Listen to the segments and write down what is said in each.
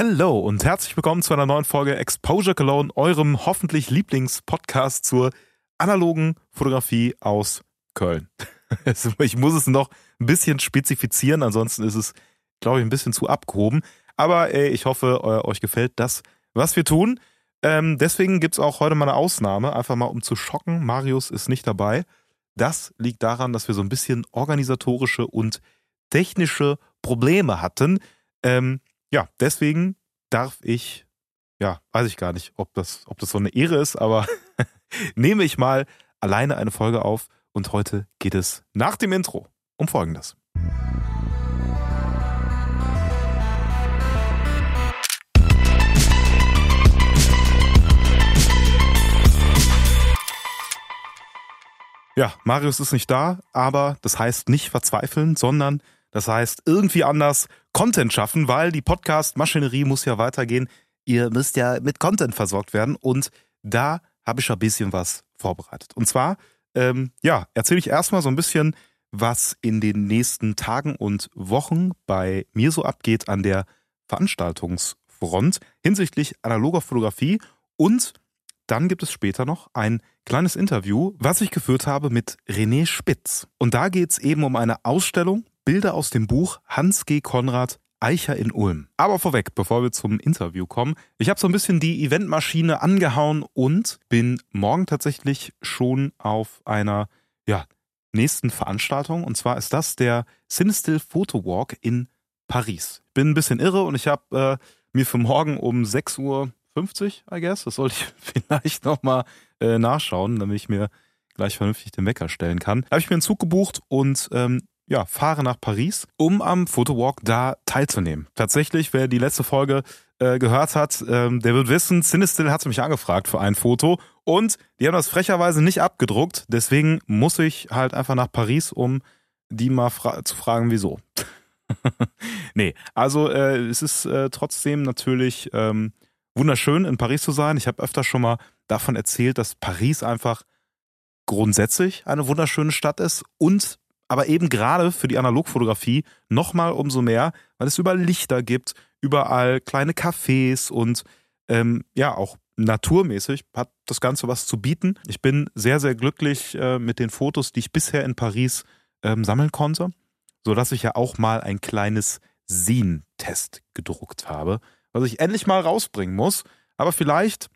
Hallo und herzlich willkommen zu einer neuen Folge Exposure Cologne, eurem hoffentlich Lieblingspodcast zur analogen Fotografie aus Köln. Ich muss es noch ein bisschen spezifizieren, ansonsten ist es, glaube ich, ein bisschen zu abgehoben. Aber ey, ich hoffe, euch gefällt das, was wir tun. Ähm, deswegen gibt's auch heute mal eine Ausnahme, einfach mal um zu schocken. Marius ist nicht dabei. Das liegt daran, dass wir so ein bisschen organisatorische und technische Probleme hatten. Ähm, ja, deswegen darf ich, ja, weiß ich gar nicht, ob das, ob das so eine Ehre ist, aber nehme ich mal alleine eine Folge auf und heute geht es nach dem Intro um Folgendes. Ja, Marius ist nicht da, aber das heißt nicht verzweifeln, sondern das heißt irgendwie anders Content schaffen, weil die Podcast-Maschinerie muss ja weitergehen. Ihr müsst ja mit Content versorgt werden und da habe ich ein bisschen was vorbereitet. Und zwar, ähm, ja, erzähle ich erstmal so ein bisschen, was in den nächsten Tagen und Wochen bei mir so abgeht an der Veranstaltungsfront hinsichtlich analoger Fotografie und dann gibt es später noch ein kleines Interview, was ich geführt habe mit René Spitz. Und da geht es eben um eine Ausstellung, Bilder aus dem Buch Hans G. Konrad Eicher in Ulm. Aber vorweg, bevor wir zum Interview kommen, ich habe so ein bisschen die Eventmaschine angehauen und bin morgen tatsächlich schon auf einer ja, nächsten Veranstaltung. Und zwar ist das der Cinestill Photo Walk in Paris. Bin ein bisschen irre und ich habe äh, mir für morgen um 6.50 Uhr, I guess, das sollte ich vielleicht nochmal äh, nachschauen, damit ich mir gleich vernünftig den Wecker stellen kann. Da habe ich mir einen Zug gebucht und ähm, ja, fahre nach Paris, um am Photowalk da teilzunehmen. Tatsächlich, wer die letzte Folge äh, gehört hat, ähm, der wird wissen, Cinestill hat mich angefragt für ein Foto und die haben das frecherweise nicht abgedruckt. Deswegen muss ich halt einfach nach Paris, um die mal fra zu fragen, wieso. nee, also äh, es ist äh, trotzdem natürlich ähm, wunderschön, in Paris zu sein. Ich habe öfter schon mal davon erzählt, dass Paris einfach grundsätzlich eine wunderschöne Stadt ist und aber eben gerade für die Analogfotografie nochmal umso mehr, weil es überall Lichter gibt, überall kleine Cafés und ähm, ja, auch naturmäßig hat das Ganze was zu bieten. Ich bin sehr, sehr glücklich äh, mit den Fotos, die ich bisher in Paris ähm, sammeln konnte, sodass ich ja auch mal ein kleines Scene-Test gedruckt habe, was ich endlich mal rausbringen muss. Aber vielleicht,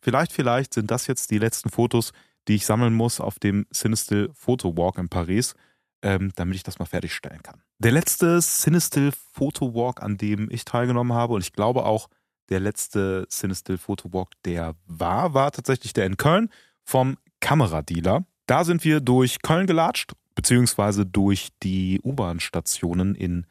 vielleicht, vielleicht sind das jetzt die letzten Fotos, die ich sammeln muss auf dem Cinestill Photo Walk in Paris ähm, damit ich das mal fertigstellen kann. Der letzte Cinestill Photo Walk, an dem ich teilgenommen habe, und ich glaube auch der letzte Cinestill Photo Walk, der war, war tatsächlich der in Köln vom Kameradealer. Da sind wir durch Köln gelatscht, beziehungsweise durch die U-Bahn-Stationen in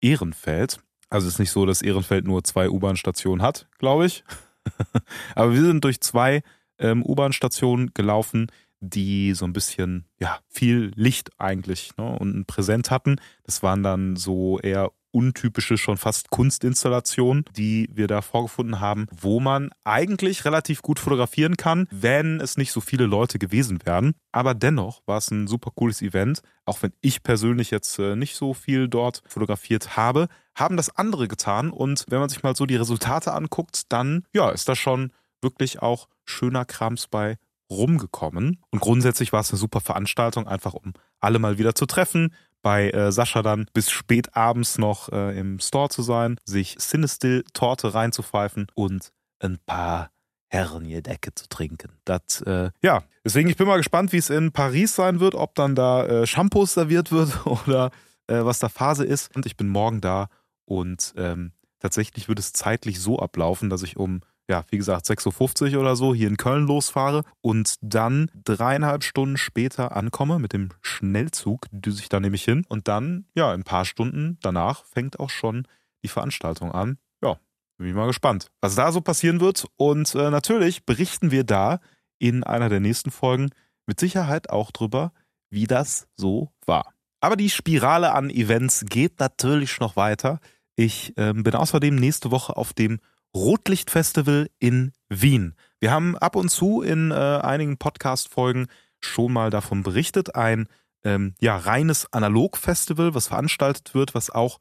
Ehrenfeld. Also es ist nicht so, dass Ehrenfeld nur zwei U-Bahn-Stationen hat, glaube ich. Aber wir sind durch zwei ähm, U-Bahn-Stationen gelaufen, die so ein bisschen, ja, viel Licht eigentlich ne, und präsent hatten. Das waren dann so eher untypische, schon fast Kunstinstallationen, die wir da vorgefunden haben, wo man eigentlich relativ gut fotografieren kann, wenn es nicht so viele Leute gewesen wären. Aber dennoch war es ein super cooles Event, auch wenn ich persönlich jetzt äh, nicht so viel dort fotografiert habe, haben das andere getan und wenn man sich mal so die Resultate anguckt, dann ja, ist da schon wirklich auch schöner Krams bei rumgekommen. Und grundsätzlich war es eine super Veranstaltung, einfach um alle mal wieder zu treffen, bei äh, Sascha dann bis spät abends noch äh, im Store zu sein, sich Cinestill-Torte reinzupfeifen und ein paar Herrengedecke zu trinken. Das, äh, ja, deswegen, ich bin mal gespannt, wie es in Paris sein wird, ob dann da äh, Shampoos serviert wird oder äh, was da Phase ist. Und ich bin morgen da und ähm, tatsächlich wird es zeitlich so ablaufen, dass ich um ja, wie gesagt, 6.50 Uhr oder so hier in Köln losfahre und dann dreieinhalb Stunden später ankomme mit dem Schnellzug, düse ich da nämlich hin und dann, ja, ein paar Stunden danach fängt auch schon die Veranstaltung an. Ja, bin ich mal gespannt, was da so passieren wird und äh, natürlich berichten wir da in einer der nächsten Folgen mit Sicherheit auch drüber, wie das so war. Aber die Spirale an Events geht natürlich noch weiter. Ich äh, bin außerdem nächste Woche auf dem Rotlichtfestival in Wien. Wir haben ab und zu in äh, einigen Podcast-Folgen schon mal davon berichtet. Ein ähm, ja, reines Analog-Festival, was veranstaltet wird, was auch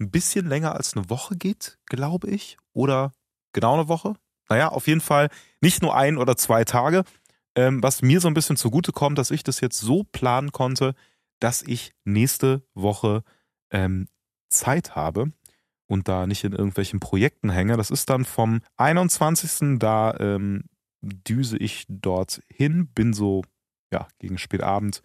ein bisschen länger als eine Woche geht, glaube ich. Oder genau eine Woche. Naja, auf jeden Fall nicht nur ein oder zwei Tage. Ähm, was mir so ein bisschen zugute kommt, dass ich das jetzt so planen konnte, dass ich nächste Woche ähm, Zeit habe und da nicht in irgendwelchen Projekten hänge. Das ist dann vom 21. Da ähm, düse ich dort hin, bin so ja gegen Spätabend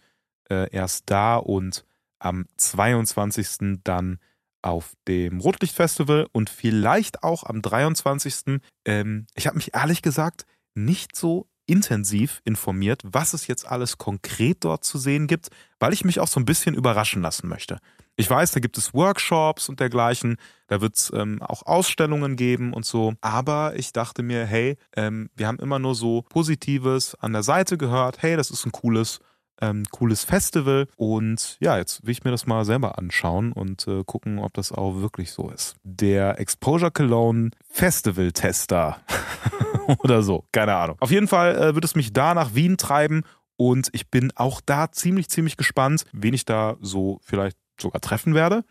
äh, erst da und am 22. dann auf dem Rotlichtfestival und vielleicht auch am 23. Ähm, ich habe mich ehrlich gesagt nicht so intensiv informiert, was es jetzt alles konkret dort zu sehen gibt, weil ich mich auch so ein bisschen überraschen lassen möchte. Ich weiß, da gibt es Workshops und dergleichen, da wird es ähm, auch Ausstellungen geben und so. Aber ich dachte mir, hey, ähm, wir haben immer nur so Positives an der Seite gehört. Hey, das ist ein cooles, ähm, cooles Festival. Und ja, jetzt will ich mir das mal selber anschauen und äh, gucken, ob das auch wirklich so ist. Der Exposure Cologne Festival Tester oder so, keine Ahnung. Auf jeden Fall äh, wird es mich da nach Wien treiben. Und ich bin auch da ziemlich, ziemlich gespannt, wen ich da so vielleicht sogar treffen werde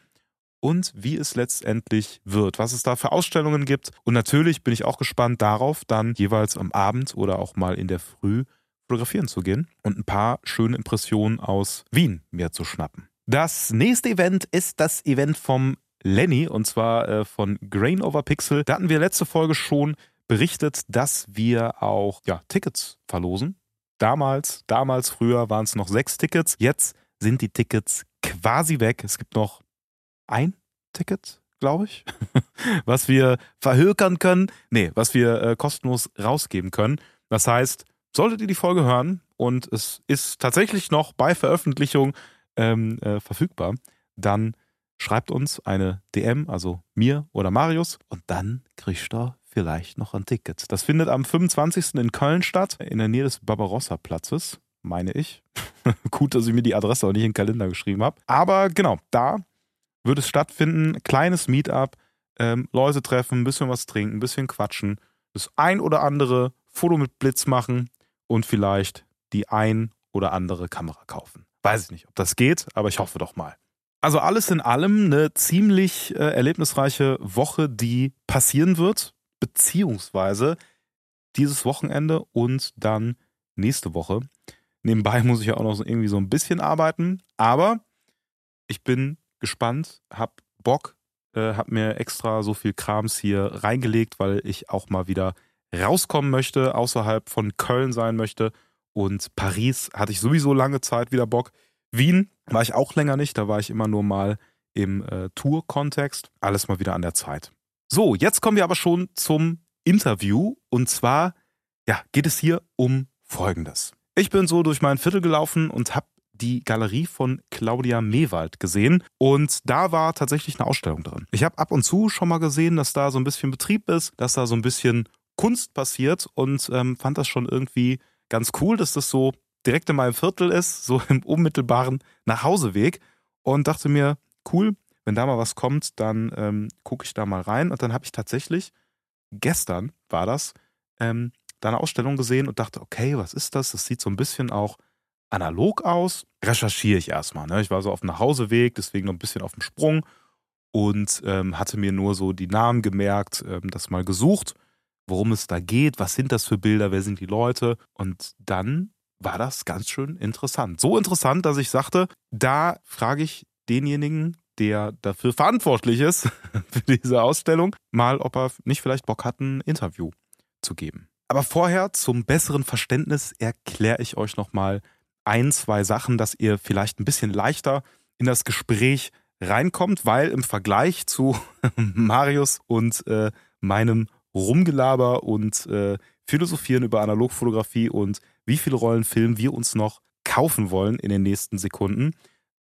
und wie es letztendlich wird, was es da für Ausstellungen gibt. Und natürlich bin ich auch gespannt darauf, dann jeweils am Abend oder auch mal in der Früh fotografieren zu gehen und ein paar schöne Impressionen aus Wien mir zu schnappen. Das nächste Event ist das Event vom Lenny und zwar äh, von Grain Over Pixel. Da hatten wir letzte Folge schon berichtet, dass wir auch ja, Tickets verlosen. Damals, damals früher waren es noch sechs Tickets. Jetzt sind die Tickets quasi weg. Es gibt noch ein Ticket, glaube ich, was wir verhökern können. Nee, was wir äh, kostenlos rausgeben können. Das heißt, solltet ihr die Folge hören und es ist tatsächlich noch bei Veröffentlichung ähm, äh, verfügbar, dann schreibt uns eine DM, also mir oder Marius, und dann kriegst du vielleicht noch ein Ticket. Das findet am 25. in Köln statt, in der Nähe des Barbarossa-Platzes meine ich. Gut, dass ich mir die Adresse auch nicht in den Kalender geschrieben habe. Aber genau, da wird es stattfinden. Kleines Meetup, ähm, Leute treffen, ein bisschen was trinken, ein bisschen quatschen, das ein oder andere Foto mit Blitz machen und vielleicht die ein oder andere Kamera kaufen. Weiß ich nicht, ob das geht, aber ich hoffe doch mal. Also alles in allem eine ziemlich äh, erlebnisreiche Woche, die passieren wird, beziehungsweise dieses Wochenende und dann nächste Woche. Nebenbei muss ich ja auch noch irgendwie so ein bisschen arbeiten. Aber ich bin gespannt, hab Bock, äh, hab mir extra so viel Krams hier reingelegt, weil ich auch mal wieder rauskommen möchte, außerhalb von Köln sein möchte. Und Paris hatte ich sowieso lange Zeit wieder Bock. Wien war ich auch länger nicht, da war ich immer nur mal im äh, Tour-Kontext. Alles mal wieder an der Zeit. So, jetzt kommen wir aber schon zum Interview. Und zwar ja, geht es hier um Folgendes. Ich bin so durch mein Viertel gelaufen und habe die Galerie von Claudia Mewald gesehen und da war tatsächlich eine Ausstellung drin. Ich habe ab und zu schon mal gesehen, dass da so ein bisschen Betrieb ist, dass da so ein bisschen Kunst passiert und ähm, fand das schon irgendwie ganz cool, dass das so direkt in meinem Viertel ist, so im unmittelbaren Nachhauseweg und dachte mir, cool, wenn da mal was kommt, dann ähm, gucke ich da mal rein und dann habe ich tatsächlich gestern war das ähm, da eine Ausstellung gesehen und dachte, okay, was ist das? Das sieht so ein bisschen auch analog aus. Recherchiere ich erstmal. Ne? Ich war so auf dem Nachhauseweg, deswegen noch ein bisschen auf dem Sprung und ähm, hatte mir nur so die Namen gemerkt, ähm, das mal gesucht, worum es da geht, was sind das für Bilder, wer sind die Leute und dann war das ganz schön interessant. So interessant, dass ich sagte, da frage ich denjenigen, der dafür verantwortlich ist, für diese Ausstellung, mal, ob er nicht vielleicht Bock hat, ein Interview zu geben. Aber vorher zum besseren Verständnis erkläre ich euch nochmal ein, zwei Sachen, dass ihr vielleicht ein bisschen leichter in das Gespräch reinkommt, weil im Vergleich zu Marius und äh, meinem Rumgelaber und äh, Philosophieren über Analogfotografie und wie viele Rollen Film wir uns noch kaufen wollen in den nächsten Sekunden.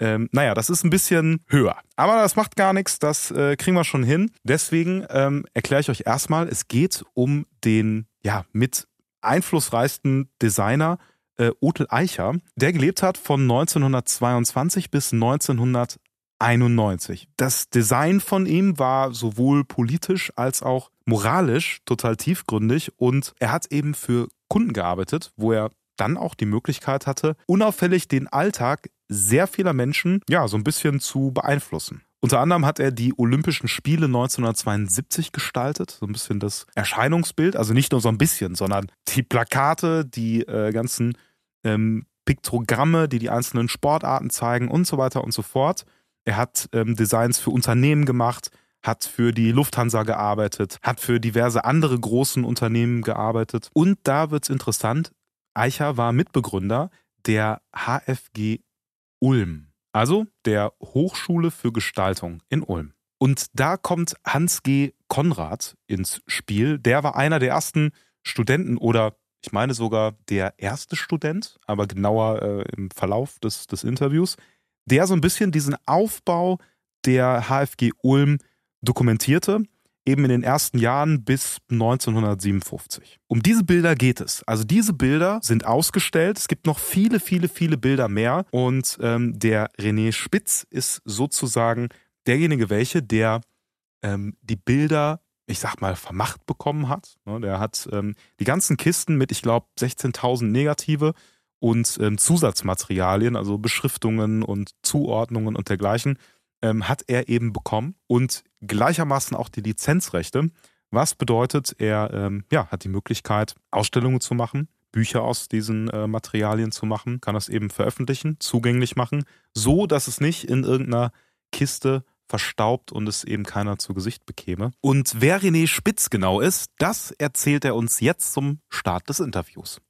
Ähm, naja, das ist ein bisschen höher. Aber das macht gar nichts, das äh, kriegen wir schon hin. Deswegen ähm, erkläre ich euch erstmal, es geht um den ja, mit einflussreichsten Designer äh, Otel Eicher, der gelebt hat von 1922 bis 1991. Das Design von ihm war sowohl politisch als auch moralisch total tiefgründig und er hat eben für Kunden gearbeitet, wo er dann auch die Möglichkeit hatte, unauffällig den Alltag sehr vieler Menschen ja so ein bisschen zu beeinflussen. Unter anderem hat er die Olympischen Spiele 1972 gestaltet, so ein bisschen das Erscheinungsbild, also nicht nur so ein bisschen, sondern die Plakate, die äh, ganzen ähm, Piktogramme, die die einzelnen Sportarten zeigen und so weiter und so fort. Er hat ähm, Designs für Unternehmen gemacht, hat für die Lufthansa gearbeitet, hat für diverse andere großen Unternehmen gearbeitet. Und da wird's interessant, Eicher war Mitbegründer der HFG Ulm, also der Hochschule für Gestaltung in Ulm. Und da kommt Hans G. Konrad ins Spiel. Der war einer der ersten Studenten oder ich meine sogar der erste Student, aber genauer äh, im Verlauf des, des Interviews, der so ein bisschen diesen Aufbau der HFG Ulm dokumentierte, eben in den ersten Jahren bis 1957. Um diese Bilder geht es. Also diese Bilder sind ausgestellt. Es gibt noch viele, viele, viele Bilder mehr. Und ähm, der René Spitz ist sozusagen derjenige, welche, der ähm, die Bilder, ich sag mal, vermacht bekommen hat. Ne, der hat ähm, die ganzen Kisten mit, ich glaube, 16.000 Negative und ähm, Zusatzmaterialien, also Beschriftungen und Zuordnungen und dergleichen, ähm, hat er eben bekommen und gleichermaßen auch die Lizenzrechte. Was bedeutet, er ähm, ja, hat die Möglichkeit, Ausstellungen zu machen, Bücher aus diesen äh, Materialien zu machen, kann das eben veröffentlichen, zugänglich machen, so dass es nicht in irgendeiner Kiste verstaubt und es eben keiner zu Gesicht bekäme. Und wer René Spitz genau ist, das erzählt er uns jetzt zum Start des Interviews.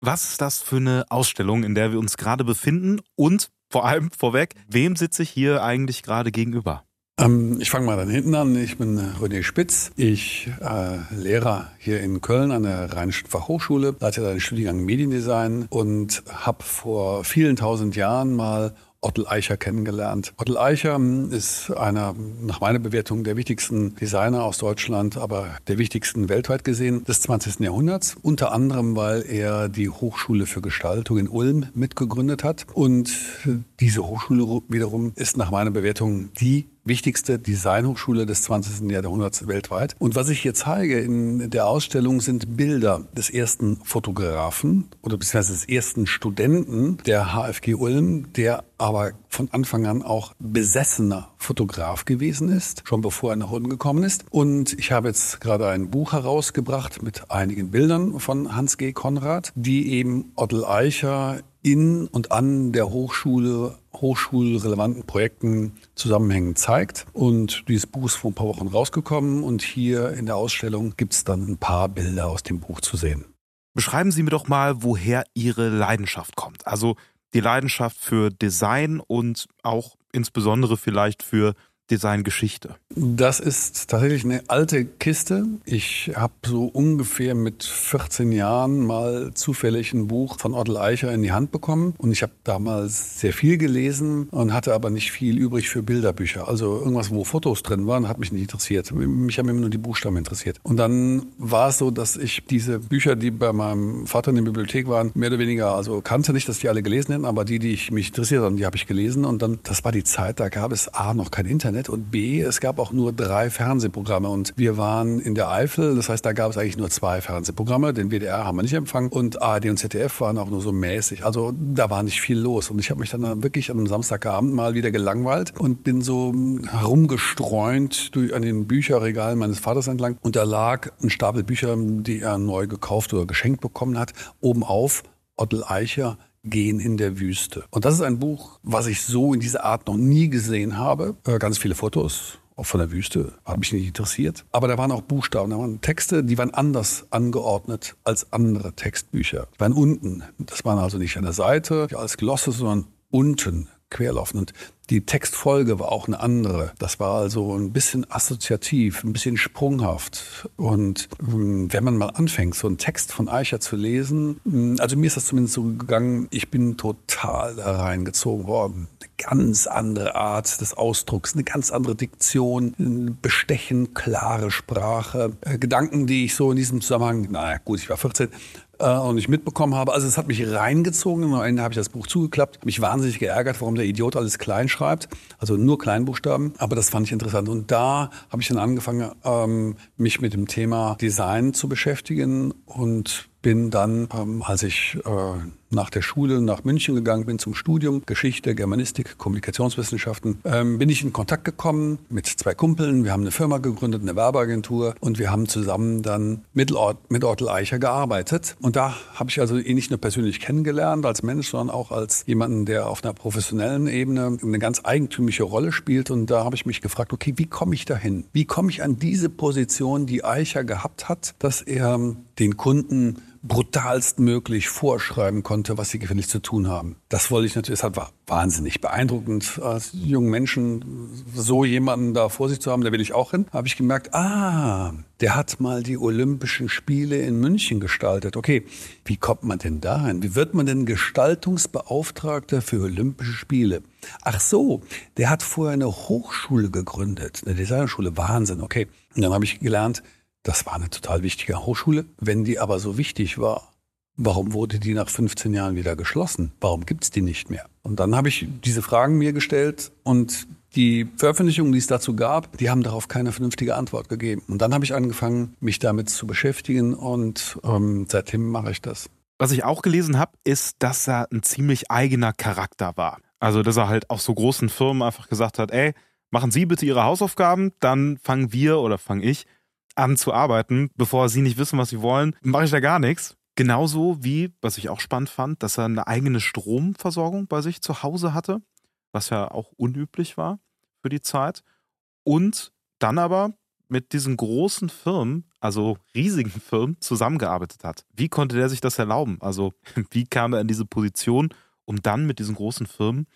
Was ist das für eine Ausstellung, in der wir uns gerade befinden und vor allem vorweg, wem sitze ich hier eigentlich gerade gegenüber? Ähm, ich fange mal dann hinten an. Ich bin René Spitz. Ich äh, Lehrer hier in Köln an der Rheinischen Fachhochschule, leite den Studiengang Mediendesign und habe vor vielen tausend Jahren mal Ottel Eicher kennengelernt. Ottel Eicher ist einer, nach meiner Bewertung, der wichtigsten Designer aus Deutschland, aber der wichtigsten weltweit gesehen des 20. Jahrhunderts. Unter anderem, weil er die Hochschule für Gestaltung in Ulm mitgegründet hat. Und diese Hochschule wiederum ist nach meiner Bewertung die wichtigste Designhochschule des 20. Jahrhunderts weltweit. Und was ich hier zeige in der Ausstellung sind Bilder des ersten Fotografen oder beziehungsweise des ersten Studenten der HFG Ulm, der aber von Anfang an auch besessener Fotograf gewesen ist, schon bevor er nach unten gekommen ist. Und ich habe jetzt gerade ein Buch herausgebracht mit einigen Bildern von Hans G. Konrad, die eben Ottel Eicher in und an der Hochschule, hochschulrelevanten Projekten zusammenhängend zeigt. Und dieses Buch ist vor ein paar Wochen rausgekommen und hier in der Ausstellung gibt es dann ein paar Bilder aus dem Buch zu sehen. Beschreiben Sie mir doch mal, woher Ihre Leidenschaft kommt. Also die Leidenschaft für Design und auch insbesondere vielleicht für Designgeschichte? Das ist tatsächlich eine alte Kiste. Ich habe so ungefähr mit 14 Jahren mal zufällig ein Buch von Otto Eicher in die Hand bekommen. Und ich habe damals sehr viel gelesen und hatte aber nicht viel übrig für Bilderbücher. Also irgendwas, wo Fotos drin waren, hat mich nicht interessiert. Mich haben immer nur die Buchstaben interessiert. Und dann war es so, dass ich diese Bücher, die bei meinem Vater in der Bibliothek waren, mehr oder weniger, also kannte nicht, dass die alle gelesen hätten, aber die, die ich mich interessiert haben, die habe ich gelesen. Und dann, das war die Zeit, da gab es A, noch kein Internet Internet und B, es gab auch nur drei Fernsehprogramme. Und wir waren in der Eifel, das heißt, da gab es eigentlich nur zwei Fernsehprogramme, den WDR haben wir nicht empfangen und ARD und ZDF waren auch nur so mäßig, also da war nicht viel los. Und ich habe mich dann wirklich am Samstagabend mal wieder gelangweilt und bin so herumgestreunt durch, an den Bücherregalen meines Vaters entlang. Und da lag ein Stapel Bücher, die er neu gekauft oder geschenkt bekommen hat, oben auf Ottel Eicher Gehen in der Wüste. Und das ist ein Buch, was ich so in dieser Art noch nie gesehen habe. Äh, ganz viele Fotos, auch von der Wüste, hat mich nicht interessiert. Aber da waren auch Buchstaben, da waren Texte, die waren anders angeordnet als andere Textbücher. Die waren unten. Das waren also nicht an der Seite als Glosse, sondern unten querlaufen. Und die Textfolge war auch eine andere. Das war also ein bisschen assoziativ, ein bisschen sprunghaft. Und ähm, wenn man mal anfängt, so einen Text von Eicher zu lesen, ähm, also mir ist das zumindest so gegangen, ich bin total da reingezogen worden. Eine ganz andere Art des Ausdrucks, eine ganz andere Diktion, bestechen, klare Sprache, äh, Gedanken, die ich so in diesem Zusammenhang, naja gut, ich war 14, äh, und ich mitbekommen habe. Also es hat mich reingezogen. Am Ende habe ich das Buch zugeklappt, mich wahnsinnig geärgert, warum der Idiot alles klein schreibt, also nur Kleinbuchstaben. Aber das fand ich interessant. Und da habe ich dann angefangen, ähm, mich mit dem Thema Design zu beschäftigen und bin dann, ähm, als ich äh, nach der Schule nach München gegangen bin zum Studium Geschichte, Germanistik, Kommunikationswissenschaften, ähm, bin ich in Kontakt gekommen mit zwei Kumpeln. Wir haben eine Firma gegründet, eine Werbeagentur und wir haben zusammen dann mit, Ort, mit Ortel Eicher gearbeitet. Und da habe ich also ihn nicht nur persönlich kennengelernt als Mensch, sondern auch als jemanden, der auf einer professionellen Ebene eine ganz eigentümliche Rolle spielt. Und da habe ich mich gefragt, okay, wie komme ich dahin? Wie komme ich an diese Position, die Eicher gehabt hat, dass er den Kunden brutalst möglich vorschreiben konnte, was sie gefällig zu tun haben. Das wollte ich natürlich, das war wahnsinnig beeindruckend, als jungen Menschen so jemanden da vor sich zu haben, da will ich auch hin, habe ich gemerkt, ah, der hat mal die Olympischen Spiele in München gestaltet. Okay, wie kommt man denn dahin? Wie wird man denn Gestaltungsbeauftragter für Olympische Spiele? Ach so, der hat vorher eine Hochschule gegründet, eine Designschule, Wahnsinn, okay. Und dann habe ich gelernt, das war eine total wichtige Hochschule. Wenn die aber so wichtig war, warum wurde die nach 15 Jahren wieder geschlossen? Warum gibt es die nicht mehr? Und dann habe ich diese Fragen mir gestellt und die Veröffentlichungen, die es dazu gab, die haben darauf keine vernünftige Antwort gegeben. Und dann habe ich angefangen, mich damit zu beschäftigen und ähm, seitdem mache ich das. Was ich auch gelesen habe, ist, dass er ein ziemlich eigener Charakter war. Also, dass er halt auch so großen Firmen einfach gesagt hat, ey, machen Sie bitte Ihre Hausaufgaben, dann fangen wir oder fange ich an zu arbeiten, bevor sie nicht wissen, was sie wollen, mache ich da gar nichts. Genauso wie, was ich auch spannend fand, dass er eine eigene Stromversorgung bei sich zu Hause hatte, was ja auch unüblich war für die Zeit. Und dann aber mit diesen großen Firmen, also riesigen Firmen, zusammengearbeitet hat. Wie konnte der sich das erlauben? Also wie kam er in diese Position, um dann mit diesen großen Firmen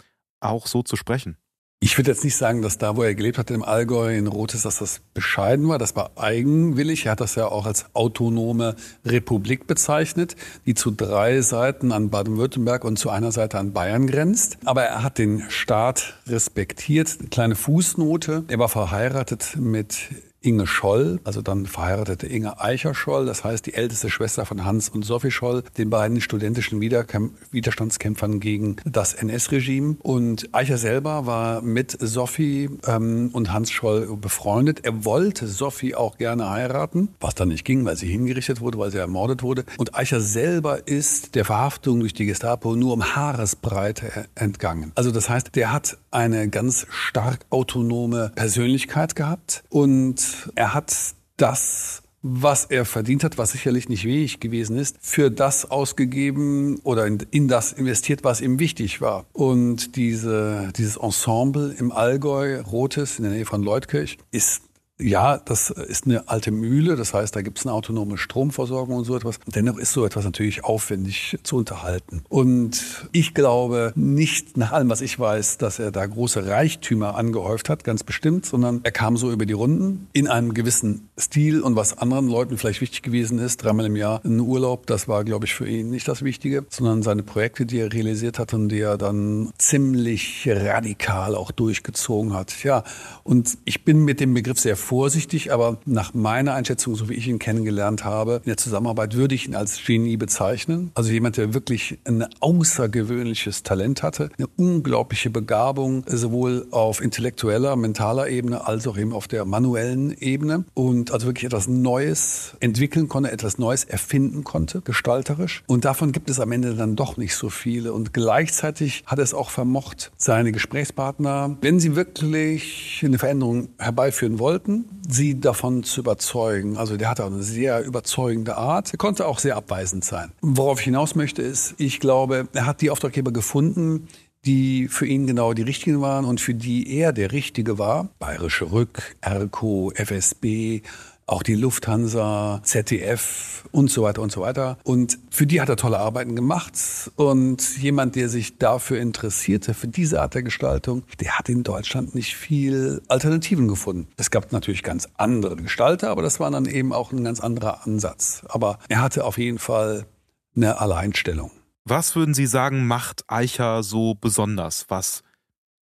auch so zu sprechen? Ich würde jetzt nicht sagen, dass da, wo er gelebt hat, im Allgäu in Rotes, dass das bescheiden war. Das war eigenwillig. Er hat das ja auch als autonome Republik bezeichnet, die zu drei Seiten an Baden-Württemberg und zu einer Seite an Bayern grenzt. Aber er hat den Staat respektiert. Kleine Fußnote. Er war verheiratet mit Inge Scholl, also dann verheiratete Inge Eicher Scholl, das heißt die älteste Schwester von Hans und Sophie Scholl, den beiden studentischen Widerstandskämpfern gegen das NS-Regime. Und Eicher selber war mit Sophie ähm, und Hans Scholl befreundet. Er wollte Sophie auch gerne heiraten, was dann nicht ging, weil sie hingerichtet wurde, weil sie ermordet wurde. Und Eicher selber ist der Verhaftung durch die Gestapo nur um Haaresbreite entgangen. Also das heißt, der hat eine ganz stark autonome Persönlichkeit gehabt und er hat das, was er verdient hat, was sicherlich nicht wenig gewesen ist, für das ausgegeben oder in, in das investiert, was ihm wichtig war. Und diese, dieses Ensemble im Allgäu, Rotes, in der Nähe von Leutkirch, ist ja, das ist eine alte Mühle, das heißt, da gibt es eine autonome Stromversorgung und so etwas. Dennoch ist so etwas natürlich aufwendig zu unterhalten. Und ich glaube nicht nach allem, was ich weiß, dass er da große Reichtümer angehäuft hat, ganz bestimmt, sondern er kam so über die Runden in einem gewissen Stil und was anderen Leuten vielleicht wichtig gewesen ist, dreimal im Jahr ein Urlaub, das war, glaube ich, für ihn nicht das Wichtige, sondern seine Projekte, die er realisiert hat und die er dann ziemlich radikal auch durchgezogen hat. Ja, und ich bin mit dem Begriff sehr vorsichtig, aber nach meiner Einschätzung, so wie ich ihn kennengelernt habe, in der Zusammenarbeit würde ich ihn als Genie bezeichnen. Also jemand, der wirklich ein außergewöhnliches Talent hatte, eine unglaubliche Begabung, sowohl auf intellektueller, mentaler Ebene als auch eben auf der manuellen Ebene und also wirklich etwas Neues entwickeln konnte, etwas Neues erfinden konnte, gestalterisch. Und davon gibt es am Ende dann doch nicht so viele. Und gleichzeitig hat es auch vermocht, seine Gesprächspartner, wenn sie wirklich eine Veränderung herbeiführen wollten, sie davon zu überzeugen. Also der hatte eine sehr überzeugende Art. Er konnte auch sehr abweisend sein. Worauf ich hinaus möchte ist, ich glaube, er hat die Auftraggeber gefunden, die für ihn genau die richtigen waren und für die er der Richtige war. Bayerische Rück, ERCO, FSB, auch die Lufthansa, ZDF und so weiter und so weiter. Und für die hat er tolle Arbeiten gemacht. Und jemand, der sich dafür interessierte, für diese Art der Gestaltung, der hat in Deutschland nicht viel Alternativen gefunden. Es gab natürlich ganz andere Gestalter, aber das war dann eben auch ein ganz anderer Ansatz. Aber er hatte auf jeden Fall eine Alleinstellung. Was würden Sie sagen, macht Eicher so besonders? Was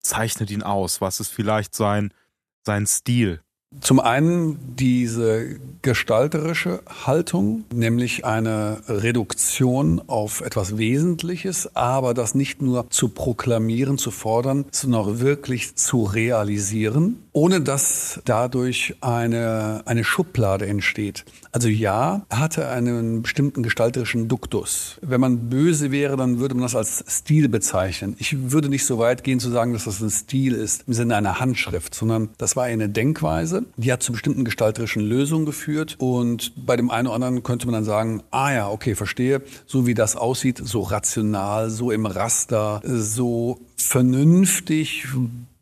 zeichnet ihn aus? Was ist vielleicht sein, sein Stil? Zum einen diese gestalterische Haltung, nämlich eine Reduktion auf etwas Wesentliches, aber das nicht nur zu proklamieren, zu fordern, sondern auch wirklich zu realisieren, ohne dass dadurch eine, eine Schublade entsteht. Also ja, hatte einen bestimmten gestalterischen Duktus. Wenn man böse wäre, dann würde man das als Stil bezeichnen. Ich würde nicht so weit gehen zu sagen, dass das ein Stil ist im Sinne einer Handschrift, sondern das war eine Denkweise, die hat zu bestimmten gestalterischen Lösungen geführt. Und bei dem einen oder anderen könnte man dann sagen, ah ja, okay, verstehe, so wie das aussieht, so rational, so im Raster, so vernünftig,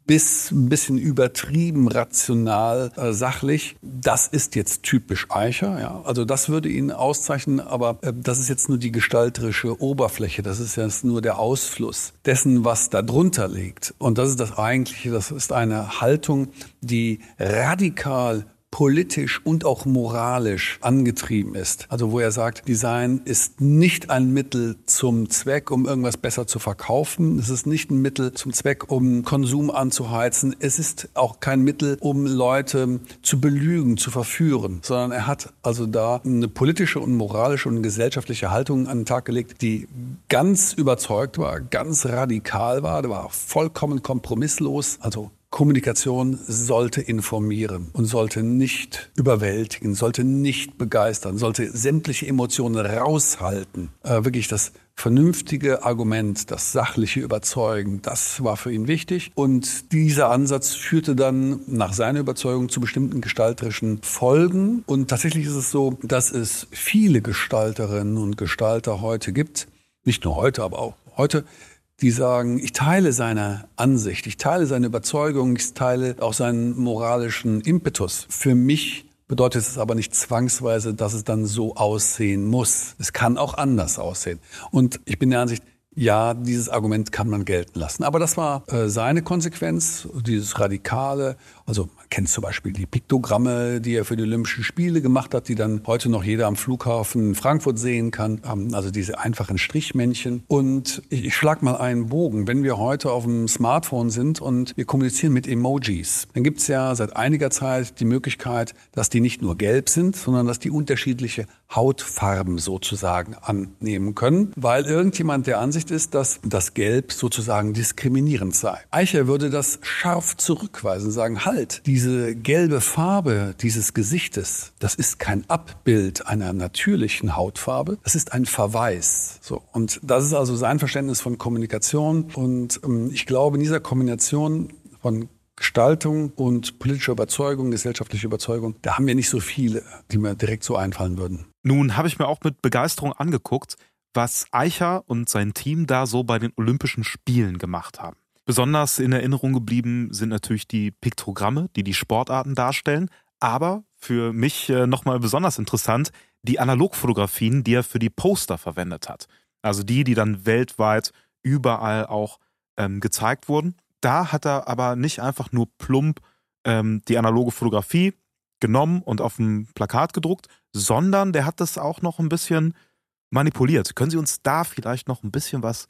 bis ein bisschen übertrieben rational, äh, sachlich. Das ist jetzt typisch Eicher. Ja. Also das würde ihn auszeichnen, aber äh, das ist jetzt nur die gestalterische Oberfläche. Das ist jetzt nur der Ausfluss dessen, was da drunter liegt. Und das ist das Eigentliche. Das ist eine Haltung, die radikal politisch und auch moralisch angetrieben ist. Also wo er sagt, Design ist nicht ein Mittel zum Zweck, um irgendwas besser zu verkaufen. Es ist nicht ein Mittel zum Zweck, um Konsum anzuheizen. Es ist auch kein Mittel, um Leute zu belügen, zu verführen, sondern er hat also da eine politische und moralische und gesellschaftliche Haltung an den Tag gelegt, die ganz überzeugt war, ganz radikal war, war vollkommen kompromisslos, also Kommunikation sollte informieren und sollte nicht überwältigen, sollte nicht begeistern, sollte sämtliche Emotionen raushalten. Äh, wirklich das vernünftige Argument, das sachliche Überzeugen, das war für ihn wichtig. Und dieser Ansatz führte dann nach seiner Überzeugung zu bestimmten gestalterischen Folgen. Und tatsächlich ist es so, dass es viele Gestalterinnen und Gestalter heute gibt, nicht nur heute, aber auch heute, die sagen, ich teile seine Ansicht, ich teile seine Überzeugung, ich teile auch seinen moralischen Impetus. Für mich bedeutet es aber nicht zwangsweise, dass es dann so aussehen muss. Es kann auch anders aussehen. Und ich bin der Ansicht, ja, dieses Argument kann man gelten lassen. Aber das war äh, seine Konsequenz, dieses Radikale. Also kennt zum Beispiel die Piktogramme, die er für die Olympischen Spiele gemacht hat, die dann heute noch jeder am Flughafen Frankfurt sehen kann. Ähm, also diese einfachen Strichmännchen. Und ich, ich schlag mal einen Bogen. Wenn wir heute auf dem Smartphone sind und wir kommunizieren mit Emojis, dann gibt es ja seit einiger Zeit die Möglichkeit, dass die nicht nur gelb sind, sondern dass die unterschiedliche Hautfarben sozusagen annehmen können, weil irgendjemand der Ansicht ist, dass das Gelb sozusagen diskriminierend sei. Eicher würde das scharf zurückweisen, sagen, halt, die diese gelbe Farbe dieses Gesichtes, das ist kein Abbild einer natürlichen Hautfarbe, das ist ein Verweis. So. Und das ist also sein Verständnis von Kommunikation. Und ähm, ich glaube, in dieser Kombination von Gestaltung und politischer Überzeugung, gesellschaftlicher Überzeugung, da haben wir nicht so viele, die mir direkt so einfallen würden. Nun habe ich mir auch mit Begeisterung angeguckt, was Eicher und sein Team da so bei den Olympischen Spielen gemacht haben. Besonders in Erinnerung geblieben sind natürlich die Piktogramme, die die Sportarten darstellen, aber für mich äh, nochmal besonders interessant die Analogfotografien, die er für die Poster verwendet hat. Also die, die dann weltweit überall auch ähm, gezeigt wurden. Da hat er aber nicht einfach nur plump ähm, die analoge Fotografie genommen und auf dem Plakat gedruckt, sondern der hat das auch noch ein bisschen manipuliert. Können Sie uns da vielleicht noch ein bisschen was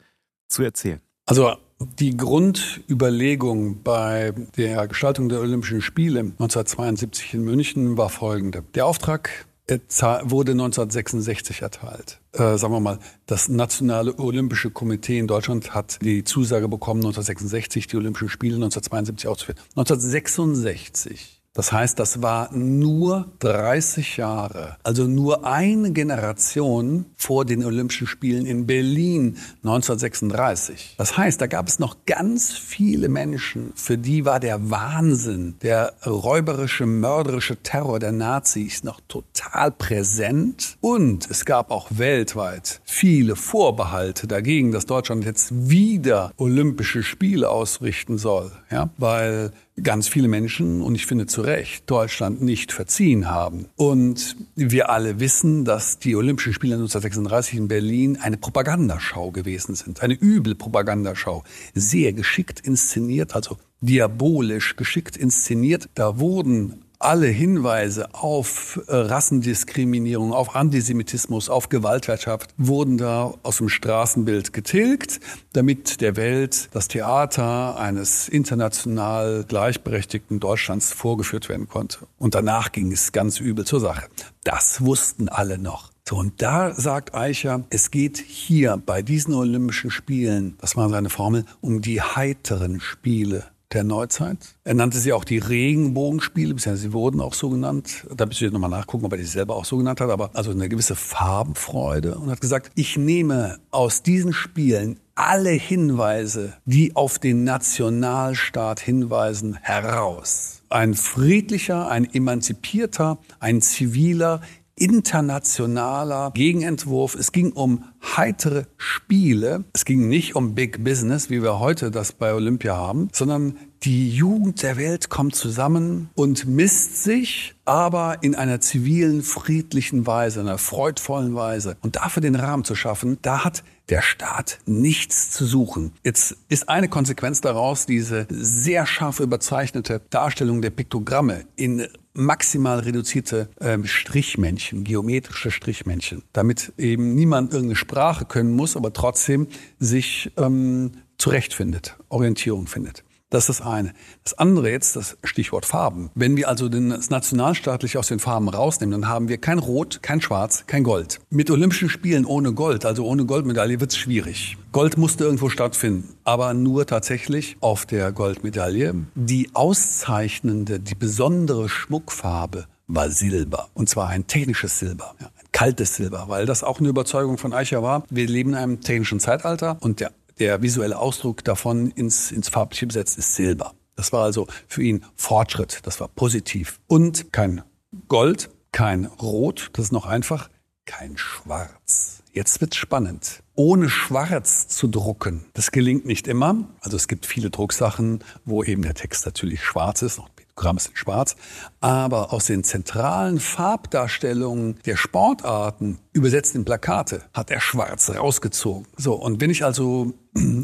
zu erzählen? Also die Grundüberlegung bei der Gestaltung der Olympischen Spiele 1972 in München war folgende. Der Auftrag äh, wurde 1966 erteilt. Äh, sagen wir mal, das Nationale Olympische Komitee in Deutschland hat die Zusage bekommen, 1966 die Olympischen Spiele 1972 auszuführen. 1966 das heißt, das war nur 30 Jahre, also nur eine Generation vor den Olympischen Spielen in Berlin 1936. Das heißt, da gab es noch ganz viele Menschen, für die war der Wahnsinn, der räuberische, mörderische Terror der Nazis noch total präsent. Und es gab auch weltweit viele Vorbehalte dagegen, dass Deutschland jetzt wieder Olympische Spiele ausrichten soll. Ja, weil ganz viele Menschen, und ich finde zu Recht, Deutschland nicht verziehen haben. Und wir alle wissen, dass die Olympischen Spiele 1936 in Berlin eine Propagandaschau gewesen sind. Eine übel Propagandaschau. Sehr geschickt inszeniert, also diabolisch geschickt inszeniert. Da wurden alle Hinweise auf äh, Rassendiskriminierung, auf Antisemitismus, auf Gewaltwirtschaft wurden da aus dem Straßenbild getilgt, damit der Welt das Theater eines international gleichberechtigten Deutschlands vorgeführt werden konnte. Und danach ging es ganz übel zur Sache. Das wussten alle noch. So, und da sagt Eicher, es geht hier bei diesen Olympischen Spielen, das war seine Formel, um die heiteren Spiele der Neuzeit. Er nannte sie auch die Regenbogenspiele, bisher sie wurden auch so genannt. Da müsst ihr nochmal nachgucken, ob er die selber auch so genannt hat, aber also eine gewisse Farbenfreude und hat gesagt, ich nehme aus diesen Spielen alle Hinweise, die auf den Nationalstaat hinweisen, heraus. Ein friedlicher, ein emanzipierter, ein ziviler, internationaler Gegenentwurf. Es ging um heitere Spiele. Es ging nicht um Big Business, wie wir heute das bei Olympia haben, sondern die Jugend der Welt kommt zusammen und misst sich, aber in einer zivilen, friedlichen Weise, einer freudvollen Weise. Und dafür den Rahmen zu schaffen, da hat der Staat nichts zu suchen. Jetzt ist eine Konsequenz daraus diese sehr scharf überzeichnete Darstellung der Piktogramme in maximal reduzierte ähm, Strichmännchen, geometrische Strichmännchen, damit eben niemand irgendeine Sprache können muss, aber trotzdem sich ähm, zurechtfindet, Orientierung findet. Das ist das eine. Das andere jetzt, das Stichwort Farben. Wenn wir also das nationalstaatliche aus den Farben rausnehmen, dann haben wir kein Rot, kein Schwarz, kein Gold. Mit Olympischen Spielen ohne Gold, also ohne Goldmedaille, wird es schwierig. Gold musste irgendwo stattfinden, aber nur tatsächlich auf der Goldmedaille. Die auszeichnende, die besondere Schmuckfarbe war Silber. Und zwar ein technisches Silber. Ja, kaltes Silber, weil das auch eine Überzeugung von Eicher war. Wir leben in einem technischen Zeitalter und der der visuelle Ausdruck davon ins, ins Farbliche besetzt ist Silber. Das war also für ihn Fortschritt, das war positiv. Und kein Gold, kein Rot, das ist noch einfach, kein Schwarz. Jetzt wird's spannend. Ohne Schwarz zu drucken, das gelingt nicht immer. Also es gibt viele Drucksachen, wo eben der Text natürlich schwarz ist, noch Programm ist in schwarz. Aber aus den zentralen Farbdarstellungen der Sportarten, übersetzt in Plakate, hat er schwarz rausgezogen. So, und wenn ich also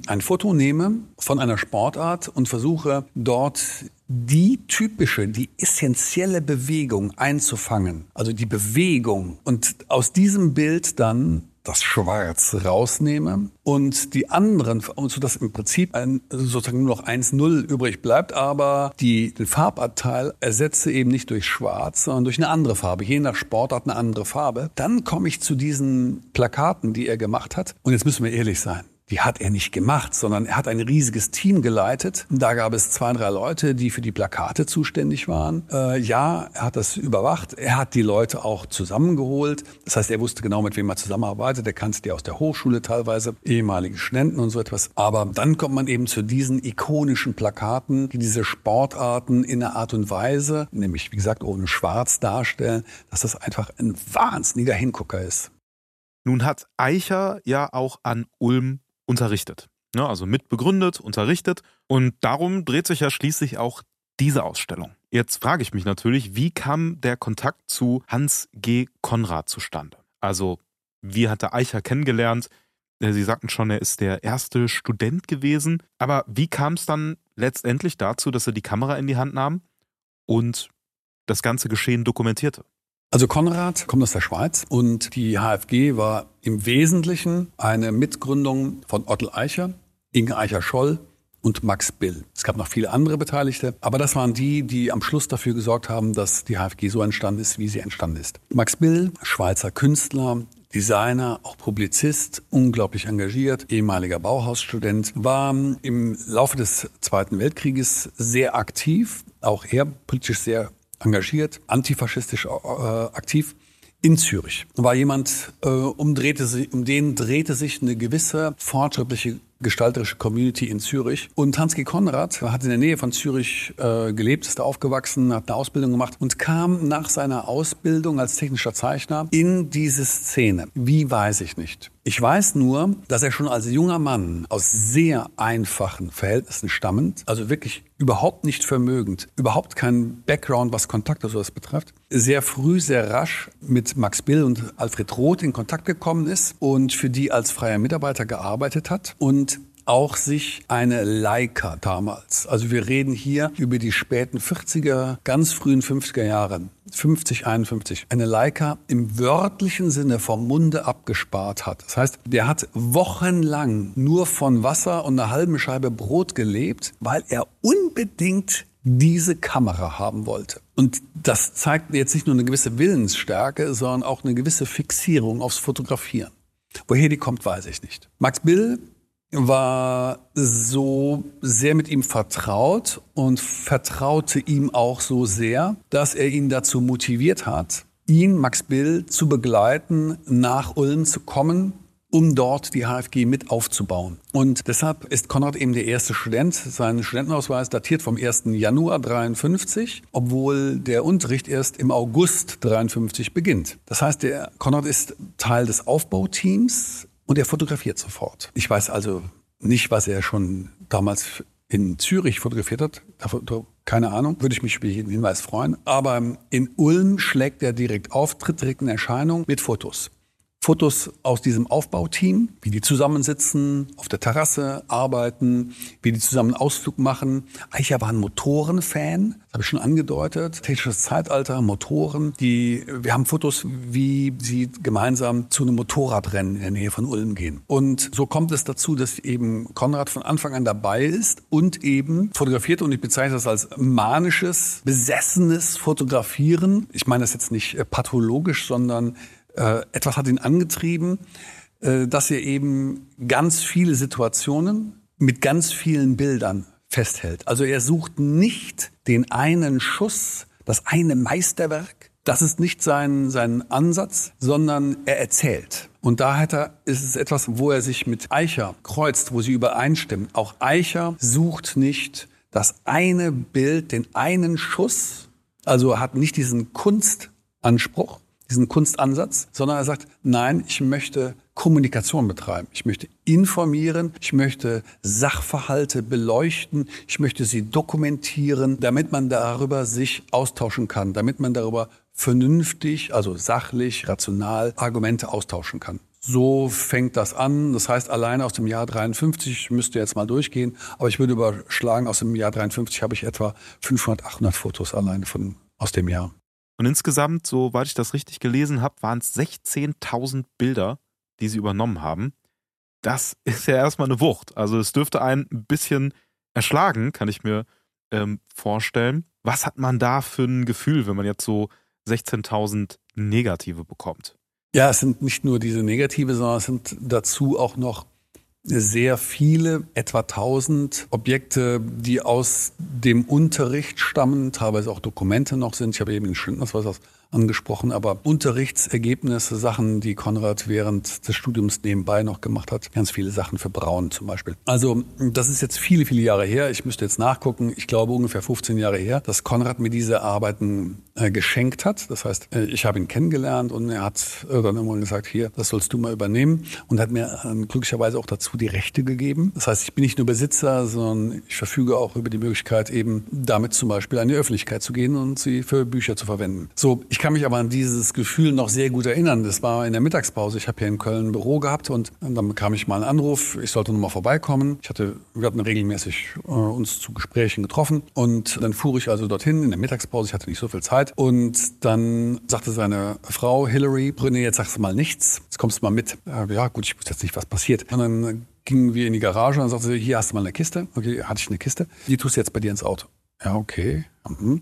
ein Foto nehme von einer Sportart und versuche dort die typische, die essentielle Bewegung einzufangen, also die Bewegung und aus diesem Bild dann das Schwarz rausnehme und die anderen, so dass im Prinzip ein, sozusagen nur noch 1-0 übrig bleibt, aber die, den Farbanteil ersetze eben nicht durch Schwarz, sondern durch eine andere Farbe, je nach Sportart eine andere Farbe, dann komme ich zu diesen Plakaten, die er gemacht hat. Und jetzt müssen wir ehrlich sein die hat er nicht gemacht, sondern er hat ein riesiges Team geleitet. Da gab es zwei, drei Leute, die für die Plakate zuständig waren. Äh, ja, er hat das überwacht. Er hat die Leute auch zusammengeholt. Das heißt, er wusste genau, mit wem er zusammenarbeitet. Er kannte die aus der Hochschule teilweise, ehemalige Studenten und so etwas. Aber dann kommt man eben zu diesen ikonischen Plakaten, die diese Sportarten in einer Art und Weise, nämlich wie gesagt ohne Schwarz darstellen, dass das einfach ein wahnsinniger Hingucker ist. Nun hat Eicher ja auch an Ulm unterrichtet. Ja, also mitbegründet, unterrichtet. Und darum dreht sich ja schließlich auch diese Ausstellung. Jetzt frage ich mich natürlich, wie kam der Kontakt zu Hans G. Konrad zustande? Also, wie hat der Eicher kennengelernt? Äh, Sie sagten schon, er ist der erste Student gewesen. Aber wie kam es dann letztendlich dazu, dass er die Kamera in die Hand nahm und das ganze Geschehen dokumentierte? Also Konrad kommt aus der Schweiz und die HFG war im Wesentlichen eine Mitgründung von Ottel Eicher, Inge Eicher-Scholl und Max Bill. Es gab noch viele andere Beteiligte, aber das waren die, die am Schluss dafür gesorgt haben, dass die HFG so entstanden ist, wie sie entstanden ist. Max Bill, Schweizer Künstler, Designer, auch Publizist, unglaublich engagiert, ehemaliger Bauhausstudent, war im Laufe des Zweiten Weltkrieges sehr aktiv, auch er politisch sehr engagiert, antifaschistisch äh, aktiv in Zürich. War jemand, äh, um, drehte sich, um den drehte sich eine gewisse fortschrittliche gestalterische Community in Zürich. Und Hans-G. Konrad hat in der Nähe von Zürich äh, gelebt, ist da aufgewachsen, hat eine Ausbildung gemacht und kam nach seiner Ausbildung als technischer Zeichner in diese Szene. Wie weiß ich nicht. Ich weiß nur, dass er schon als junger Mann aus sehr einfachen Verhältnissen stammend, also wirklich überhaupt nicht vermögend, überhaupt kein Background, was Kontakt oder sowas betrifft, sehr früh, sehr rasch mit Max Bill und Alfred Roth in Kontakt gekommen ist und für die als freier Mitarbeiter gearbeitet hat und auch sich eine Leica damals, also wir reden hier über die späten 40er, ganz frühen 50er Jahre, 50, 51, eine Leica im wörtlichen Sinne vom Munde abgespart hat. Das heißt, der hat wochenlang nur von Wasser und einer halben Scheibe Brot gelebt, weil er unbedingt diese Kamera haben wollte. Und das zeigt jetzt nicht nur eine gewisse Willensstärke, sondern auch eine gewisse Fixierung aufs Fotografieren. Woher die kommt, weiß ich nicht. Max Bill war so sehr mit ihm vertraut und vertraute ihm auch so sehr, dass er ihn dazu motiviert hat, ihn, Max Bill, zu begleiten, nach Ulm zu kommen um dort die HFG mit aufzubauen. Und deshalb ist Konrad eben der erste Student. Sein Studentenausweis datiert vom 1. Januar 53, obwohl der Unterricht erst im August 53 beginnt. Das heißt, der Konrad ist Teil des Aufbauteams und er fotografiert sofort. Ich weiß also nicht, was er schon damals in Zürich fotografiert hat. Keine Ahnung, würde ich mich über jeden Hinweis freuen. Aber in Ulm schlägt er direkt auf, tritt direkt in Erscheinung mit Fotos. Fotos aus diesem Aufbauteam, wie die zusammensitzen, auf der Terrasse arbeiten, wie die zusammen Ausflug machen. Eicher war ein Motorenfan, habe ich schon angedeutet. Technisches Zeitalter, Motoren. Die, wir haben Fotos, wie sie gemeinsam zu einem Motorradrennen in der Nähe von Ulm gehen. Und so kommt es dazu, dass eben Konrad von Anfang an dabei ist und eben fotografiert. Und ich bezeichne das als manisches, besessenes Fotografieren. Ich meine das jetzt nicht äh, pathologisch, sondern äh, etwas hat ihn angetrieben, äh, dass er eben ganz viele Situationen mit ganz vielen Bildern festhält. Also er sucht nicht den einen Schuss, das eine Meisterwerk. Das ist nicht sein, sein Ansatz, sondern er erzählt. Und da hat er, ist es etwas, wo er sich mit Eicher kreuzt, wo sie übereinstimmen. Auch Eicher sucht nicht das eine Bild, den einen Schuss, also hat nicht diesen Kunstanspruch, diesen Kunstansatz, sondern er sagt, nein, ich möchte Kommunikation betreiben. Ich möchte informieren, ich möchte Sachverhalte beleuchten, ich möchte sie dokumentieren, damit man darüber sich austauschen kann, damit man darüber vernünftig, also sachlich, rational Argumente austauschen kann. So fängt das an. Das heißt, alleine aus dem Jahr 53 müsste jetzt mal durchgehen. Aber ich würde überschlagen, aus dem Jahr 53 habe ich etwa 500, 800 Fotos alleine von, aus dem Jahr. Und insgesamt, soweit ich das richtig gelesen habe, waren es 16.000 Bilder, die sie übernommen haben. Das ist ja erstmal eine Wucht. Also es dürfte einen ein bisschen erschlagen, kann ich mir ähm, vorstellen. Was hat man da für ein Gefühl, wenn man jetzt so 16.000 Negative bekommt? Ja, es sind nicht nur diese Negative, sondern es sind dazu auch noch sehr viele, etwa 1000 Objekte, die aus dem Unterricht stammen, teilweise auch Dokumente noch sind. Ich habe eben den Studentenausweis angesprochen, aber Unterrichtsergebnisse, Sachen, die Konrad während des Studiums nebenbei noch gemacht hat, ganz viele Sachen für Braun zum Beispiel. Also das ist jetzt viele, viele Jahre her. Ich müsste jetzt nachgucken. Ich glaube ungefähr 15 Jahre her, dass Konrad mir diese Arbeiten geschenkt hat. Das heißt, äh, ich habe ihn kennengelernt und er hat äh, dann irgendwann gesagt, hier, das sollst du mal übernehmen und hat mir äh, glücklicherweise auch dazu die Rechte gegeben. Das heißt, ich bin nicht nur Besitzer, sondern ich verfüge auch über die Möglichkeit, eben damit zum Beispiel an die Öffentlichkeit zu gehen und sie für Bücher zu verwenden. So, ich kann mich aber an dieses Gefühl noch sehr gut erinnern. Das war in der Mittagspause. Ich habe hier in Köln ein Büro gehabt und dann bekam ich mal einen Anruf, ich sollte nochmal vorbeikommen. Ich hatte, wir hatten regelmäßig äh, uns zu Gesprächen getroffen und dann fuhr ich also dorthin in der Mittagspause. Ich hatte nicht so viel Zeit und dann sagte seine Frau Hillary, Brünne, jetzt sagst du mal nichts, jetzt kommst du mal mit. Äh, ja gut, ich wusste jetzt nicht, was passiert. Und dann gingen wir in die Garage und dann sagte sie, hier hast du mal eine Kiste. Okay, hatte ich eine Kiste. Die tust du jetzt bei dir ins Auto. Ja, okay. Mhm.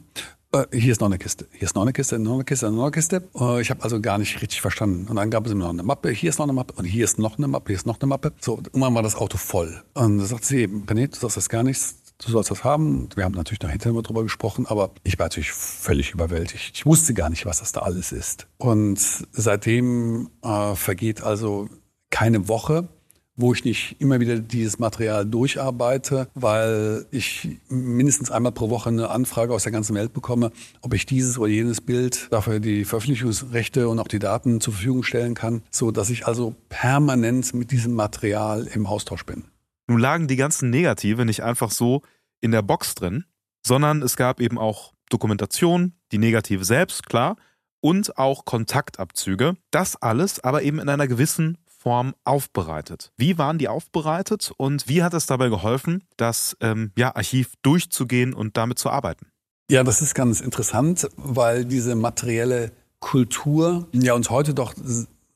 Äh, hier ist noch eine Kiste, hier ist noch eine Kiste, noch eine Kiste, noch eine Kiste. Äh, ich habe also gar nicht richtig verstanden. Und dann gab es mir noch eine Mappe, hier ist noch eine Mappe und hier ist noch eine Mappe, hier ist noch eine Mappe. So, irgendwann war das Auto voll. Und da sagt sie, René, du sagst das gar nichts, du sollst das haben. Wir haben natürlich noch hinterher drüber gesprochen, aber ich war natürlich völlig überwältigt. Ich wusste gar nicht, was das da alles ist. Und seitdem äh, vergeht also keine Woche, wo ich nicht immer wieder dieses Material durcharbeite, weil ich mindestens einmal pro Woche eine Anfrage aus der ganzen Welt bekomme, ob ich dieses oder jenes Bild dafür die Veröffentlichungsrechte und auch die Daten zur Verfügung stellen kann, so dass ich also permanent mit diesem Material im Austausch bin. Nun lagen die ganzen Negative nicht einfach so in der Box drin, sondern es gab eben auch Dokumentation, die Negative selbst, klar, und auch Kontaktabzüge. Das alles aber eben in einer gewissen Form aufbereitet. Wie waren die aufbereitet und wie hat es dabei geholfen, das ähm, ja, Archiv durchzugehen und damit zu arbeiten? Ja, das ist ganz interessant, weil diese materielle Kultur ja uns heute doch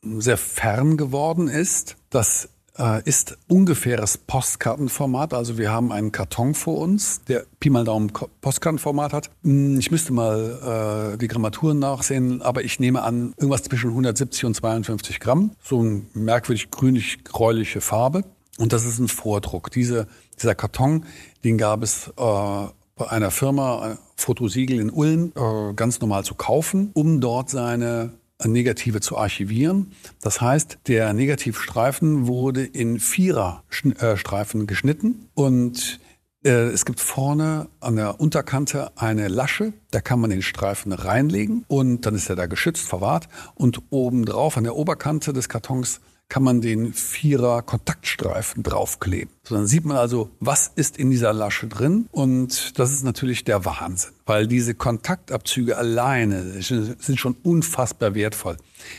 sehr fern geworden ist. Das äh, ist ungefähres Postkartenformat. Also wir haben einen Karton vor uns, der Pi mal Daumen Postkartenformat hat. Hm, ich müsste mal äh, die Grammaturen nachsehen, aber ich nehme an, irgendwas zwischen 170 und 52 Gramm. So eine merkwürdig grünlich-gräuliche Farbe. Und das ist ein Vordruck. Diese, dieser Karton, den gab es äh, bei einer Firma, äh, Fotosiegel in Ulm, äh, ganz normal zu kaufen, um dort seine Negative zu archivieren. Das heißt, der Negativstreifen wurde in Viererstreifen äh, geschnitten und es gibt vorne an der Unterkante eine Lasche, da kann man den Streifen reinlegen und dann ist er da geschützt, verwahrt. Und obendrauf an der Oberkante des Kartons kann man den Vierer Kontaktstreifen draufkleben. So, dann sieht man also, was ist in dieser Lasche drin. Und das ist natürlich der Wahnsinn, weil diese Kontaktabzüge alleine sind schon unfassbar wertvoll.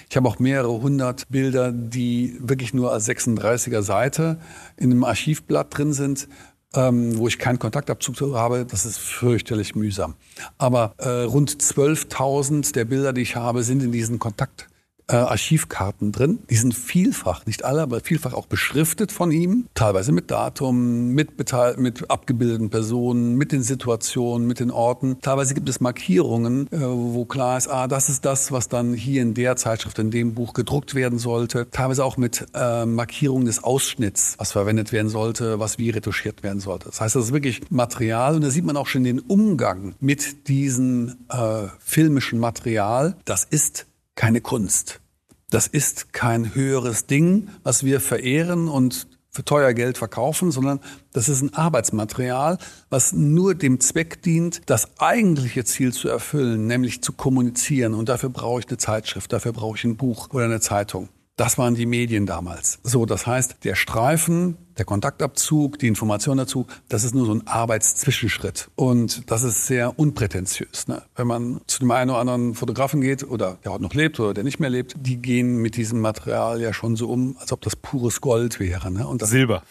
Ich habe auch mehrere hundert Bilder, die wirklich nur als 36er Seite in einem Archivblatt drin sind. Ähm, wo ich keinen Kontaktabzug habe, das ist fürchterlich mühsam. Aber äh, rund 12.000 der Bilder, die ich habe, sind in diesen Kontakt äh, Archivkarten drin. Die sind vielfach, nicht alle, aber vielfach auch beschriftet von ihm. Teilweise mit Datum, mit, mit abgebildeten Personen, mit den Situationen, mit den Orten. Teilweise gibt es Markierungen, äh, wo klar ist, ah, das ist das, was dann hier in der Zeitschrift, in dem Buch gedruckt werden sollte. Teilweise auch mit äh, Markierungen des Ausschnitts, was verwendet werden sollte, was wie retuschiert werden sollte. Das heißt, das ist wirklich Material und da sieht man auch schon den Umgang mit diesem äh, filmischen Material. Das ist keine Kunst. Das ist kein höheres Ding, was wir verehren und für teuer Geld verkaufen, sondern das ist ein Arbeitsmaterial, was nur dem Zweck dient, das eigentliche Ziel zu erfüllen, nämlich zu kommunizieren. Und dafür brauche ich eine Zeitschrift, dafür brauche ich ein Buch oder eine Zeitung. Das waren die Medien damals. So, das heißt, der Streifen, der Kontaktabzug, die Information dazu, das ist nur so ein Arbeitszwischenschritt. Und das ist sehr unprätentiös. Ne? Wenn man zu dem einen oder anderen Fotografen geht oder der heute noch lebt oder der nicht mehr lebt, die gehen mit diesem Material ja schon so um, als ob das pures Gold wäre. Ne? Und das, Silber.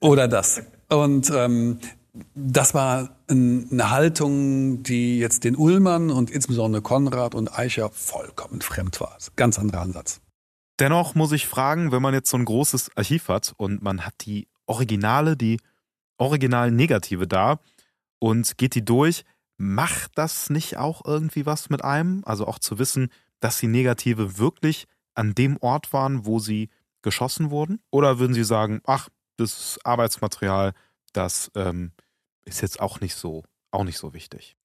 Oder das. Und ähm, das war eine Haltung, die jetzt den Ullmann und insbesondere Konrad und Eicher vollkommen fremd war. Ganz anderer Ansatz. Dennoch muss ich fragen, wenn man jetzt so ein großes Archiv hat und man hat die Originale, die originalen Negative da und geht die durch, macht das nicht auch irgendwie was mit einem? Also auch zu wissen, dass die Negative wirklich an dem Ort waren, wo sie geschossen wurden? Oder würden Sie sagen, ach, das Arbeitsmaterial, das ähm, ist jetzt auch nicht so, auch nicht so wichtig?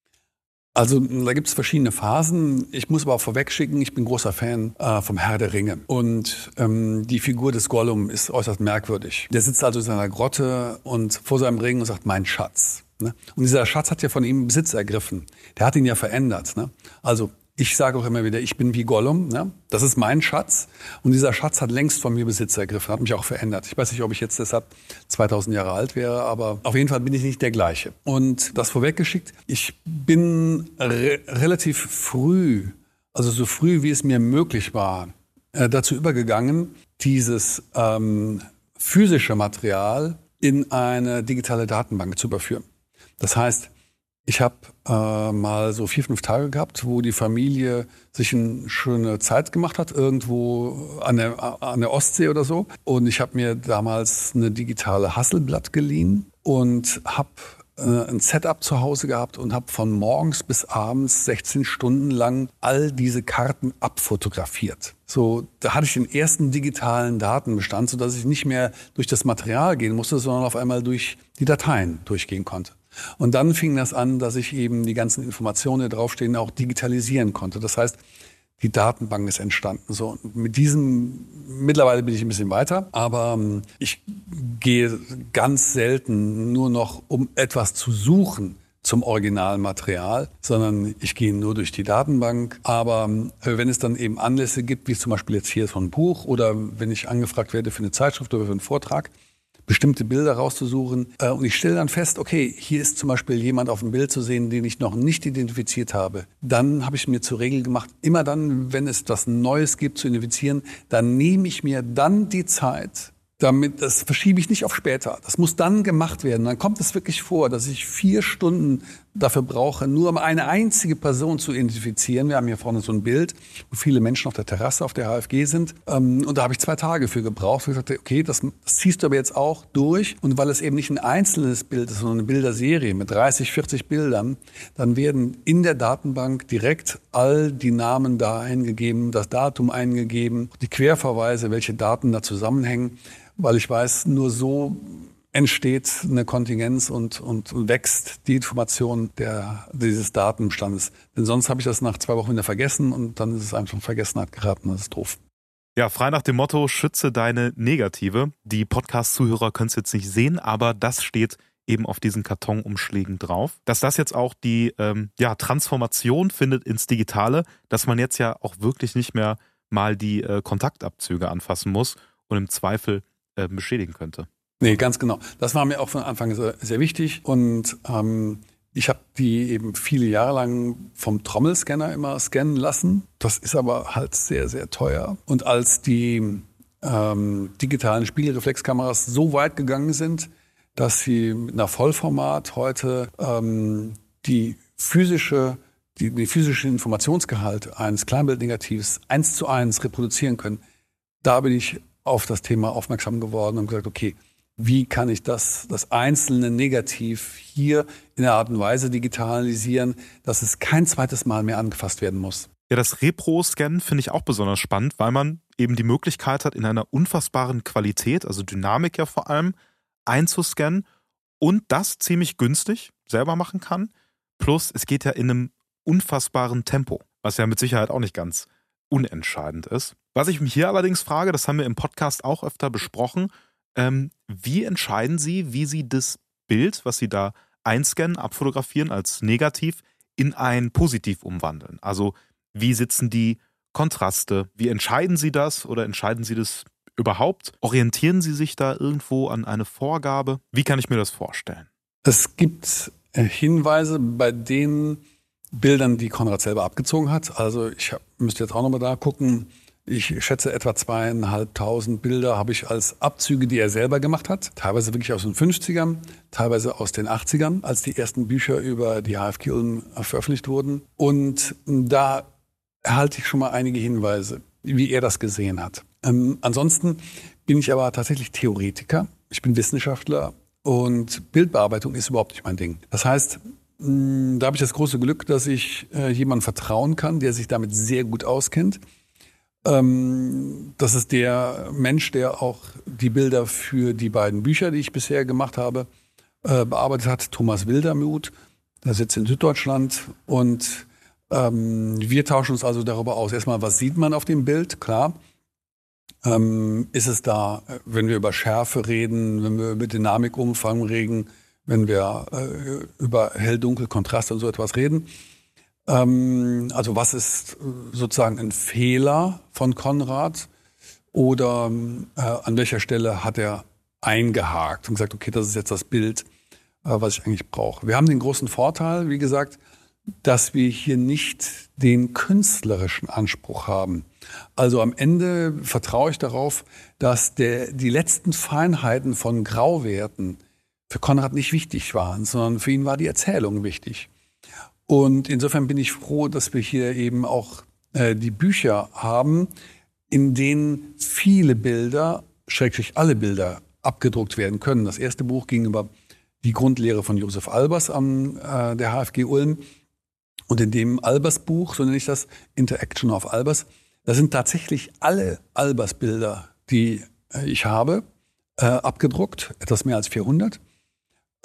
Also da gibt es verschiedene Phasen. Ich muss aber auch vorwegschicken, ich bin großer Fan äh, vom Herr der Ringe. Und ähm, die Figur des Gollum ist äußerst merkwürdig. Der sitzt also in seiner Grotte und vor seinem Ring und sagt, mein Schatz. Ne? Und dieser Schatz hat ja von ihm Besitz ergriffen. Der hat ihn ja verändert. Ne? Also ich sage auch immer wieder, ich bin wie Gollum. Ne? Das ist mein Schatz. Und dieser Schatz hat längst von mir Besitz ergriffen, hat mich auch verändert. Ich weiß nicht, ob ich jetzt deshalb 2000 Jahre alt wäre, aber auf jeden Fall bin ich nicht der gleiche. Und das vorweggeschickt, ich bin re relativ früh, also so früh wie es mir möglich war, äh, dazu übergegangen, dieses ähm, physische Material in eine digitale Datenbank zu überführen. Das heißt, ich habe äh, mal so vier, fünf Tage gehabt, wo die Familie sich eine schöne Zeit gemacht hat, irgendwo an der, an der Ostsee oder so. Und ich habe mir damals eine digitale Hasselblatt geliehen und habe äh, ein Setup zu Hause gehabt und habe von morgens bis abends 16 Stunden lang all diese Karten abfotografiert. So, da hatte ich den ersten digitalen Datenbestand, sodass ich nicht mehr durch das Material gehen musste, sondern auf einmal durch die Dateien durchgehen konnte. Und dann fing das an, dass ich eben die ganzen Informationen, die draufstehen, auch digitalisieren konnte. Das heißt, die Datenbank ist entstanden. So mit diesem mittlerweile bin ich ein bisschen weiter, aber ähm, ich gehe ganz selten nur noch, um etwas zu suchen zum Originalmaterial, sondern ich gehe nur durch die Datenbank. Aber äh, wenn es dann eben Anlässe gibt, wie zum Beispiel jetzt hier so ein Buch oder wenn ich angefragt werde für eine Zeitschrift oder für einen Vortrag, bestimmte Bilder rauszusuchen. Äh, und ich stelle dann fest, okay, hier ist zum Beispiel jemand auf dem Bild zu sehen, den ich noch nicht identifiziert habe. Dann habe ich mir zur Regel gemacht, immer dann, wenn es etwas Neues gibt zu identifizieren, dann nehme ich mir dann die Zeit, damit, das verschiebe ich nicht auf später. Das muss dann gemacht werden. Dann kommt es wirklich vor, dass ich vier Stunden dafür brauche, nur um eine einzige Person zu identifizieren. Wir haben hier vorne so ein Bild, wo viele Menschen auf der Terrasse auf der HFG sind. Ähm, und da habe ich zwei Tage für gebraucht. Ich sagte, okay, das, das ziehst du aber jetzt auch durch. Und weil es eben nicht ein einzelnes Bild ist, sondern eine Bilderserie mit 30, 40 Bildern, dann werden in der Datenbank direkt all die Namen da eingegeben, das Datum eingegeben, die Querverweise, welche Daten da zusammenhängen weil ich weiß, nur so entsteht eine Kontingenz und, und wächst die Information der, dieses Datenbestandes. Denn sonst habe ich das nach zwei Wochen wieder vergessen und dann ist es einfach in Vergessenheit geraten. Das ist doof. Ja, frei nach dem Motto, schütze deine Negative. Die Podcast-Zuhörer können es jetzt nicht sehen, aber das steht eben auf diesen Kartonumschlägen drauf. Dass das jetzt auch die ähm, ja, Transformation findet ins Digitale, dass man jetzt ja auch wirklich nicht mehr mal die äh, Kontaktabzüge anfassen muss und im Zweifel äh, beschädigen könnte. Nee, ganz genau. Das war mir auch von Anfang sehr, sehr wichtig. Und ähm, ich habe die eben viele Jahre lang vom Trommelscanner immer scannen lassen. Das ist aber halt sehr, sehr teuer. Und als die ähm, digitalen Spiegelreflexkameras so weit gegangen sind, dass sie mit einer Vollformat heute ähm, die physische die, die physische Informationsgehalt eines Kleinbildnegativs eins zu eins reproduzieren können, da bin ich auf das Thema aufmerksam geworden und gesagt, okay, wie kann ich das, das einzelne Negativ hier in der Art und Weise digitalisieren, dass es kein zweites Mal mehr angefasst werden muss. Ja, das Repro-Scan finde ich auch besonders spannend, weil man eben die Möglichkeit hat, in einer unfassbaren Qualität, also Dynamik ja vor allem, einzuscannen und das ziemlich günstig selber machen kann. Plus, es geht ja in einem unfassbaren Tempo, was ja mit Sicherheit auch nicht ganz unentscheidend ist. Was ich mich hier allerdings frage, das haben wir im Podcast auch öfter besprochen, ähm, wie entscheiden Sie, wie Sie das Bild, was Sie da einscannen, abfotografieren als negativ, in ein positiv umwandeln? Also wie sitzen die Kontraste? Wie entscheiden Sie das oder entscheiden Sie das überhaupt? Orientieren Sie sich da irgendwo an eine Vorgabe? Wie kann ich mir das vorstellen? Es gibt äh, Hinweise, bei denen Bildern, die Konrad selber abgezogen hat. Also ich müsste jetzt auch nochmal da gucken. Ich schätze etwa zweieinhalbtausend Bilder habe ich als Abzüge, die er selber gemacht hat. Teilweise wirklich aus den 50ern, teilweise aus den 80ern, als die ersten Bücher über die HFG Ulm veröffentlicht wurden. Und da erhalte ich schon mal einige Hinweise, wie er das gesehen hat. Ähm, ansonsten bin ich aber tatsächlich Theoretiker. Ich bin Wissenschaftler und Bildbearbeitung ist überhaupt nicht mein Ding. Das heißt, hm, da habe ich das große Glück, dass ich äh, jemandem vertrauen kann, der sich damit sehr gut auskennt. Ähm, das ist der Mensch, der auch die Bilder für die beiden Bücher, die ich bisher gemacht habe, äh, bearbeitet hat, Thomas Wildermuth. Der sitzt in Süddeutschland und ähm, wir tauschen uns also darüber aus. Erstmal, was sieht man auf dem Bild? Klar. Ähm, ist es da, wenn wir über Schärfe reden, wenn wir über Dynamikumfang reden, wenn wir äh, über hell-dunkel, Kontrast und so etwas reden. Ähm, also was ist äh, sozusagen ein Fehler von Konrad oder äh, an welcher Stelle hat er eingehakt und gesagt, okay, das ist jetzt das Bild, äh, was ich eigentlich brauche. Wir haben den großen Vorteil, wie gesagt, dass wir hier nicht den künstlerischen Anspruch haben. Also am Ende vertraue ich darauf, dass der, die letzten Feinheiten von Grauwerten für Konrad nicht wichtig waren, sondern für ihn war die Erzählung wichtig. Und insofern bin ich froh, dass wir hier eben auch äh, die Bücher haben, in denen viele Bilder, schrägstrich alle Bilder, abgedruckt werden können. Das erste Buch ging über die Grundlehre von Josef Albers an äh, der HFG Ulm. Und in dem Albers-Buch, so nenne ich das, Interaction of Albers, da sind tatsächlich alle Albers-Bilder, die äh, ich habe, äh, abgedruckt, etwas mehr als 400.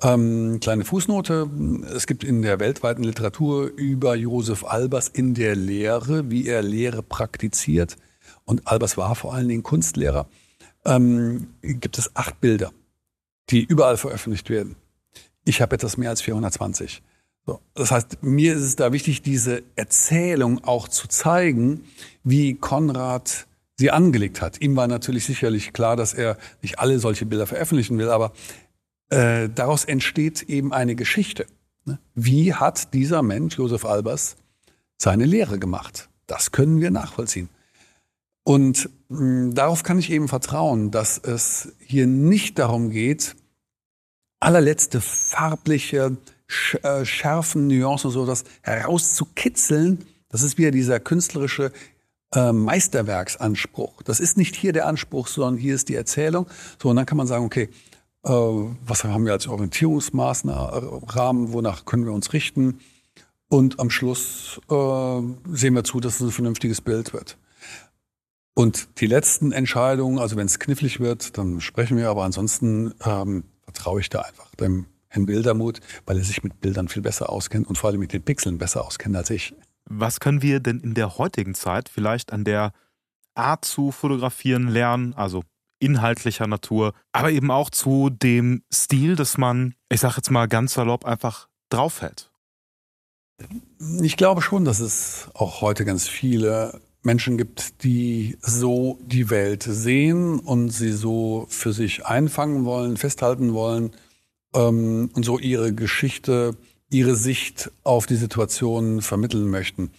Ähm, kleine Fußnote. Es gibt in der weltweiten Literatur über Josef Albers in der Lehre, wie er Lehre praktiziert, und Albers war vor allen Dingen Kunstlehrer, ähm, gibt es acht Bilder, die überall veröffentlicht werden. Ich habe etwas mehr als 420. So, das heißt, mir ist es da wichtig, diese Erzählung auch zu zeigen, wie Konrad sie angelegt hat. Ihm war natürlich sicherlich klar, dass er nicht alle solche Bilder veröffentlichen will, aber äh, daraus entsteht eben eine Geschichte. Ne? Wie hat dieser Mensch, Josef Albers, seine Lehre gemacht? Das können wir nachvollziehen. Und mh, hm, darauf kann ich eben vertrauen, dass es hier nicht darum geht, allerletzte farbliche äh, Schärfen, Nuancen, so das herauszukitzeln. Das ist wieder dieser künstlerische äh, Meisterwerksanspruch. Das ist nicht hier der Anspruch, sondern hier ist die Erzählung. So, und dann kann man sagen, okay, äh, was haben wir als Orientierungsmaßnahmen, wonach können wir uns richten? Und am Schluss äh, sehen wir zu, dass es ein vernünftiges Bild wird. Und die letzten Entscheidungen, also wenn es knifflig wird, dann sprechen wir, aber ansonsten ähm, vertraue ich da einfach dem Herrn Bildermut, weil er sich mit Bildern viel besser auskennt und vor allem mit den Pixeln besser auskennt als ich. Was können wir denn in der heutigen Zeit vielleicht an der Art zu fotografieren lernen, also inhaltlicher Natur, aber eben auch zu dem Stil, dass man, ich sag jetzt mal ganz salopp, einfach draufhält? Ich glaube schon, dass es auch heute ganz viele Menschen gibt, die so die Welt sehen und sie so für sich einfangen wollen, festhalten wollen ähm, und so ihre Geschichte, ihre Sicht auf die Situation vermitteln möchten.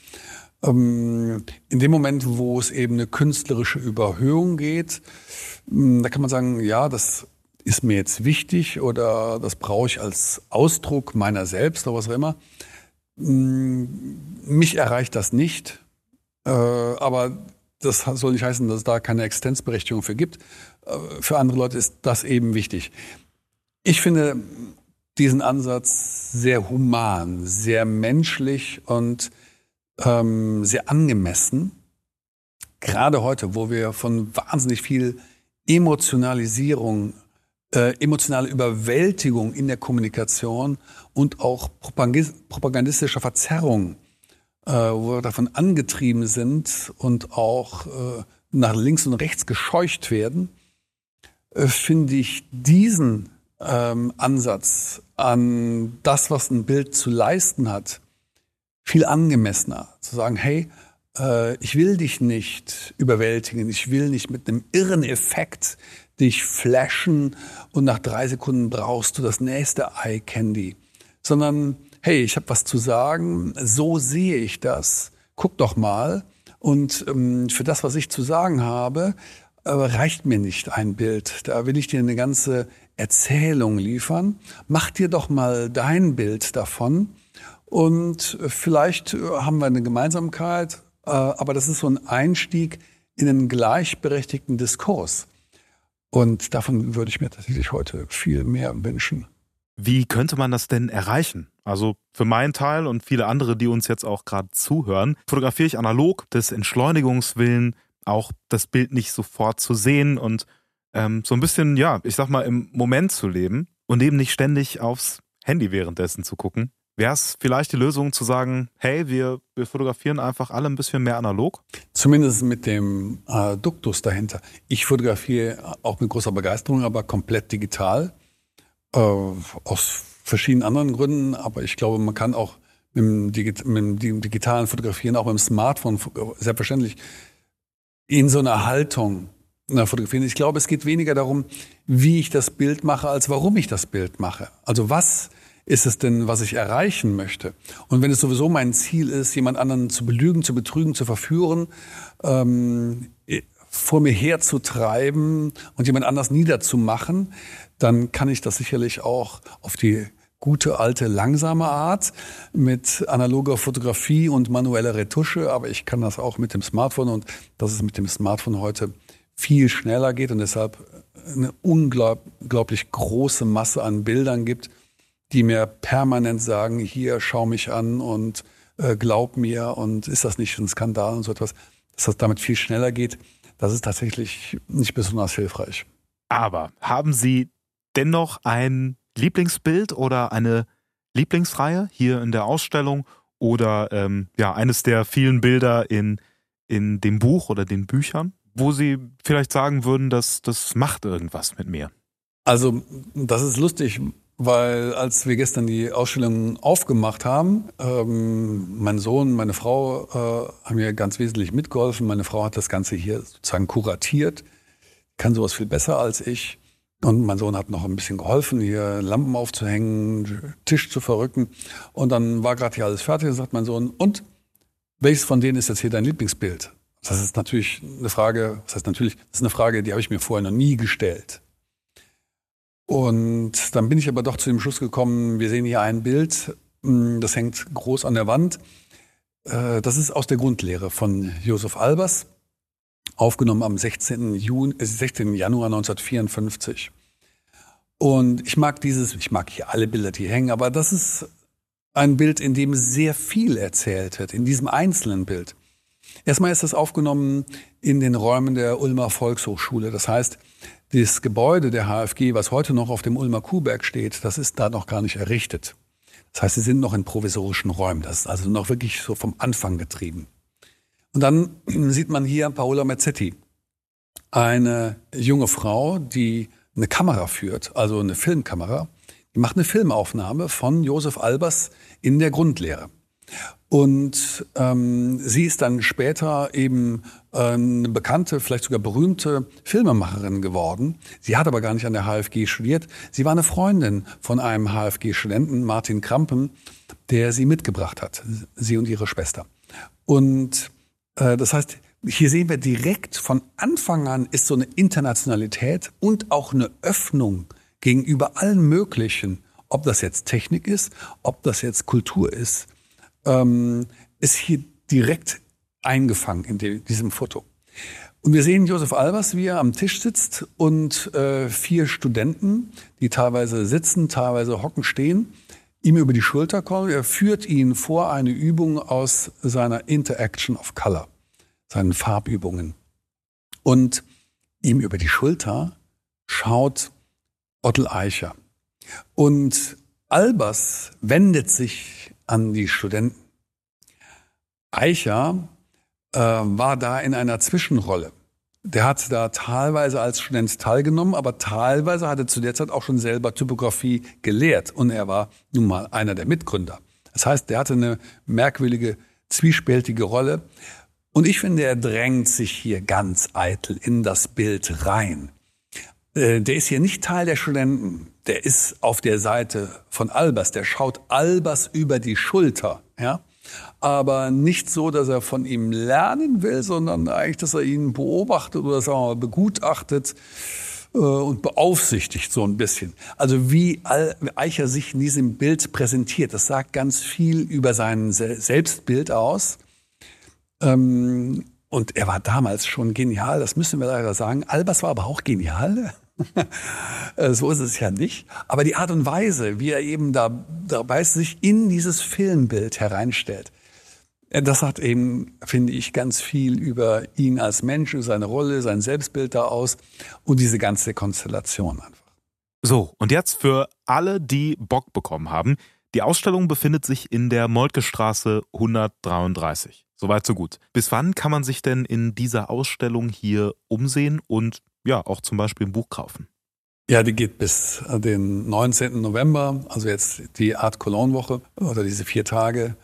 Ähm, in dem Moment, wo es eben eine künstlerische Überhöhung geht, ähm, da kann man sagen, ja, das ist mir jetzt wichtig oder das brauche ich als Ausdruck meiner selbst oder was auch immer. Ähm, mich erreicht das nicht, äh, aber das soll nicht heißen, dass es da keine Existenzberechtigung für gibt. Äh, für andere Leute ist das eben wichtig. Ich finde diesen Ansatz sehr human, sehr menschlich und ähm, sehr angemessen. Gerade heute, wo wir von wahnsinnig viel Emotionalisierung, äh, emotionale Überwältigung in der Kommunikation und auch propagandistischer Verzerrung, äh, wo wir davon angetrieben sind und auch äh, nach links und rechts gescheucht werden, äh, finde ich diesen ähm, Ansatz an das, was ein Bild zu leisten hat, viel angemessener. Zu sagen, hey, äh, ich will dich nicht überwältigen, ich will nicht mit einem irren Effekt dich flashen und nach drei Sekunden brauchst du das nächste Eye Candy, sondern hey, ich habe was zu sagen, so sehe ich das, guck doch mal. Und ähm, für das, was ich zu sagen habe, äh, reicht mir nicht ein Bild. Da will ich dir eine ganze Erzählung liefern. Mach dir doch mal dein Bild davon. Und vielleicht haben wir eine Gemeinsamkeit, äh, aber das ist so ein Einstieg in einen gleichberechtigten Diskurs. Und davon würde ich mir tatsächlich heute viel mehr wünschen. Wie könnte man das denn erreichen? Also für meinen Teil und viele andere, die uns jetzt auch gerade zuhören, fotografiere ich analog des Entschleunigungswillen, auch das Bild nicht sofort zu sehen und ähm, so ein bisschen, ja, ich sag mal, im Moment zu leben und eben nicht ständig aufs Handy währenddessen zu gucken. Wäre es vielleicht die Lösung zu sagen, hey, wir, wir fotografieren einfach alle ein bisschen mehr analog? Zumindest mit dem äh, Duktus dahinter. Ich fotografiere auch mit großer Begeisterung, aber komplett digital. Äh, aus verschiedenen anderen Gründen, aber ich glaube, man kann auch mit dem, Digi mit dem digitalen Fotografieren, auch mit dem Smartphone, selbstverständlich in so einer Haltung na, fotografieren. Ich glaube, es geht weniger darum, wie ich das Bild mache, als warum ich das Bild mache. Also was ist es denn, was ich erreichen möchte? Und wenn es sowieso mein Ziel ist, jemand anderen zu belügen, zu betrügen, zu verführen, ähm, vor mir herzutreiben und jemand anders niederzumachen, dann kann ich das sicherlich auch auf die gute alte langsame Art mit analoger Fotografie und manueller Retusche, aber ich kann das auch mit dem Smartphone und das ist mit dem Smartphone heute viel schneller geht und deshalb eine unglaublich große Masse an Bildern gibt, die mir permanent sagen, hier schau mich an und äh, glaub mir und ist das nicht ein Skandal und so etwas, dass das damit viel schneller geht, das ist tatsächlich nicht besonders hilfreich. Aber haben Sie dennoch ein Lieblingsbild oder eine Lieblingsreihe hier in der Ausstellung oder ähm, ja eines der vielen Bilder in, in dem Buch oder den Büchern? wo Sie vielleicht sagen würden, dass das macht irgendwas mit mir? Also, das ist lustig, weil als wir gestern die Ausstellung aufgemacht haben, ähm, mein Sohn, meine Frau äh, haben mir ganz wesentlich mitgeholfen. Meine Frau hat das Ganze hier sozusagen kuratiert, kann sowas viel besser als ich. Und mein Sohn hat noch ein bisschen geholfen, hier Lampen aufzuhängen, Tisch zu verrücken. Und dann war gerade hier alles fertig und sagt mein Sohn, und welches von denen ist jetzt hier dein Lieblingsbild? Das ist natürlich eine Frage, das heißt natürlich, das ist eine Frage, die habe ich mir vorher noch nie gestellt. Und dann bin ich aber doch zu dem Schluss gekommen, wir sehen hier ein Bild, hm, das hängt groß an der Wand. Äh, das ist aus der Grundlehre von Josef Albers, aufgenommen am 16. Juni, 16. Januar 1954. Und ich mag dieses, ich mag hier alle Bilder, die hängen, aber das ist ein Bild, in dem sehr viel erzählt wird, in diesem einzelnen Bild. Erstmal ist das aufgenommen in den Räumen der Ulmer Volkshochschule. Das heißt, das Gebäude der HFG, was heute noch auf dem Ulmer Kuhberg steht, das ist da noch gar nicht errichtet. Das heißt, sie sind noch in provisorischen Räumen. Das ist also noch wirklich so vom Anfang getrieben. Und dann sieht man hier Paola Mazzetti, eine junge Frau, die eine Kamera führt, also eine Filmkamera. Die macht eine Filmaufnahme von Josef Albers in der Grundlehre. Und ähm, sie ist dann später eben äh, eine bekannte, vielleicht sogar berühmte Filmemacherin geworden. Sie hat aber gar nicht an der HFG studiert. Sie war eine Freundin von einem HFG-Studenten, Martin Krampen, der sie mitgebracht hat, sie und ihre Schwester. Und äh, das heißt, hier sehen wir direkt von Anfang an ist so eine Internationalität und auch eine Öffnung gegenüber allen möglichen, ob das jetzt Technik ist, ob das jetzt Kultur ist ähm, ist hier direkt eingefangen in de, diesem Foto. Und wir sehen Josef Albers, wie er am Tisch sitzt und äh, vier Studenten, die teilweise sitzen, teilweise hocken, stehen, ihm über die Schulter kommen. Er führt ihn vor eine Übung aus seiner Interaction of Color, seinen Farbübungen. Und ihm über die Schulter schaut Ottel Eicher. Und Albers wendet sich an die Studenten. Eicher äh, war da in einer Zwischenrolle. Der hat da teilweise als Student teilgenommen, aber teilweise hatte zu der Zeit auch schon selber Typografie gelehrt und er war nun mal einer der Mitgründer. Das heißt, der hatte eine merkwürdige, zwiespältige Rolle. Und ich finde, er drängt sich hier ganz eitel in das Bild rein. Äh, der ist hier nicht Teil der Studenten. Der ist auf der Seite von Albers. Der schaut Albers über die Schulter. Ja? Aber nicht so, dass er von ihm lernen will, sondern eigentlich, dass er ihn beobachtet oder sagen wir mal, begutachtet äh, und beaufsichtigt so ein bisschen. Also wie Eicher sich in diesem Bild präsentiert, das sagt ganz viel über sein Selbstbild aus. Ähm, und er war damals schon genial, das müssen wir leider sagen. Albers war aber auch genial. Äh, so ist es ja nicht. Aber die Art und Weise, wie er eben da, dabei sich in dieses Filmbild hereinstellt, äh, das hat eben, finde ich, ganz viel über ihn als Mensch, seine Rolle, sein Selbstbild da aus und diese ganze Konstellation einfach. So, und jetzt für alle, die Bock bekommen haben. Die Ausstellung befindet sich in der Moltke Straße 133. Soweit, so gut. Bis wann kann man sich denn in dieser Ausstellung hier umsehen und ja auch zum Beispiel ein Buch kaufen? Ja, die geht bis den 19. November, also jetzt die Art Cologne Woche oder diese vier Tage.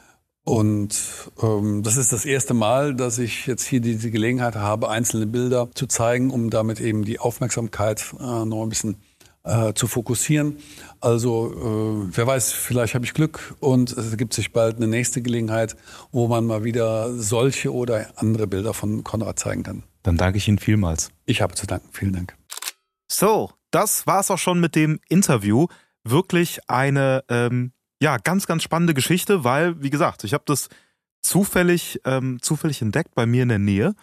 Und ähm, das ist das erste Mal, dass ich jetzt hier diese Gelegenheit habe, einzelne Bilder zu zeigen, um damit eben die Aufmerksamkeit äh, noch ein bisschen äh, zu fokussieren. Also äh, wer weiß, vielleicht habe ich Glück und es ergibt sich bald eine nächste Gelegenheit, wo man mal wieder solche oder andere Bilder von Konrad zeigen kann. Dann danke ich Ihnen vielmals. Ich habe zu danken. Vielen Dank. So, das war's auch schon mit dem Interview. Wirklich eine ähm, ja ganz ganz spannende Geschichte, weil wie gesagt, ich habe das zufällig ähm, zufällig entdeckt bei mir in der Nähe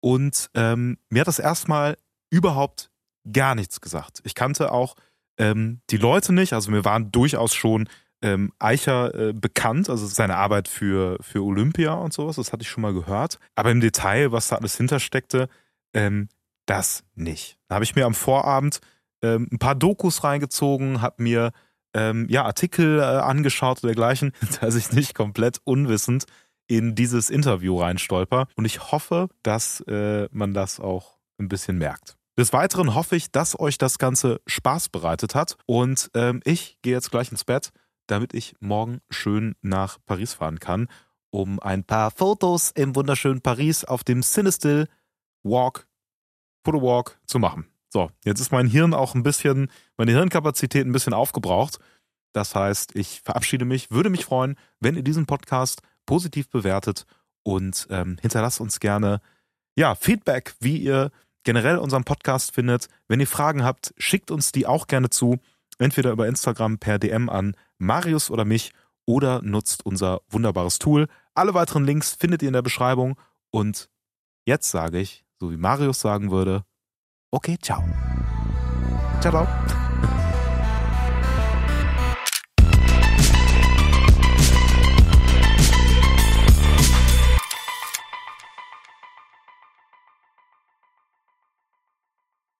und ähm, mir hat das erstmal überhaupt gar nichts gesagt. Ich kannte auch ähm, die Leute nicht, also mir waren durchaus schon ähm, Eicher äh, bekannt, also seine Arbeit für, für Olympia und sowas, das hatte ich schon mal gehört. Aber im Detail, was da alles hintersteckte, ähm, das nicht. Da habe ich mir am Vorabend ähm, ein paar Dokus reingezogen, habe mir ähm, ja, Artikel äh, angeschaut oder dergleichen, dass ich nicht komplett unwissend in dieses Interview reinstolper. Und ich hoffe, dass äh, man das auch ein bisschen merkt. Des Weiteren hoffe ich, dass euch das Ganze Spaß bereitet hat und ähm, ich gehe jetzt gleich ins Bett, damit ich morgen schön nach Paris fahren kann, um ein paar Fotos im wunderschönen Paris auf dem Cinestill Walk, Photowalk zu machen. So, jetzt ist mein Hirn auch ein bisschen, meine Hirnkapazität ein bisschen aufgebraucht. Das heißt, ich verabschiede mich, würde mich freuen, wenn ihr diesen Podcast positiv bewertet und ähm, hinterlasst uns gerne ja, Feedback, wie ihr generell unseren Podcast findet. Wenn ihr Fragen habt, schickt uns die auch gerne zu, entweder über Instagram per DM an Marius oder mich oder nutzt unser wunderbares Tool. Alle weiteren Links findet ihr in der Beschreibung und jetzt sage ich, so wie Marius sagen würde, okay, ciao. Ciao, ciao.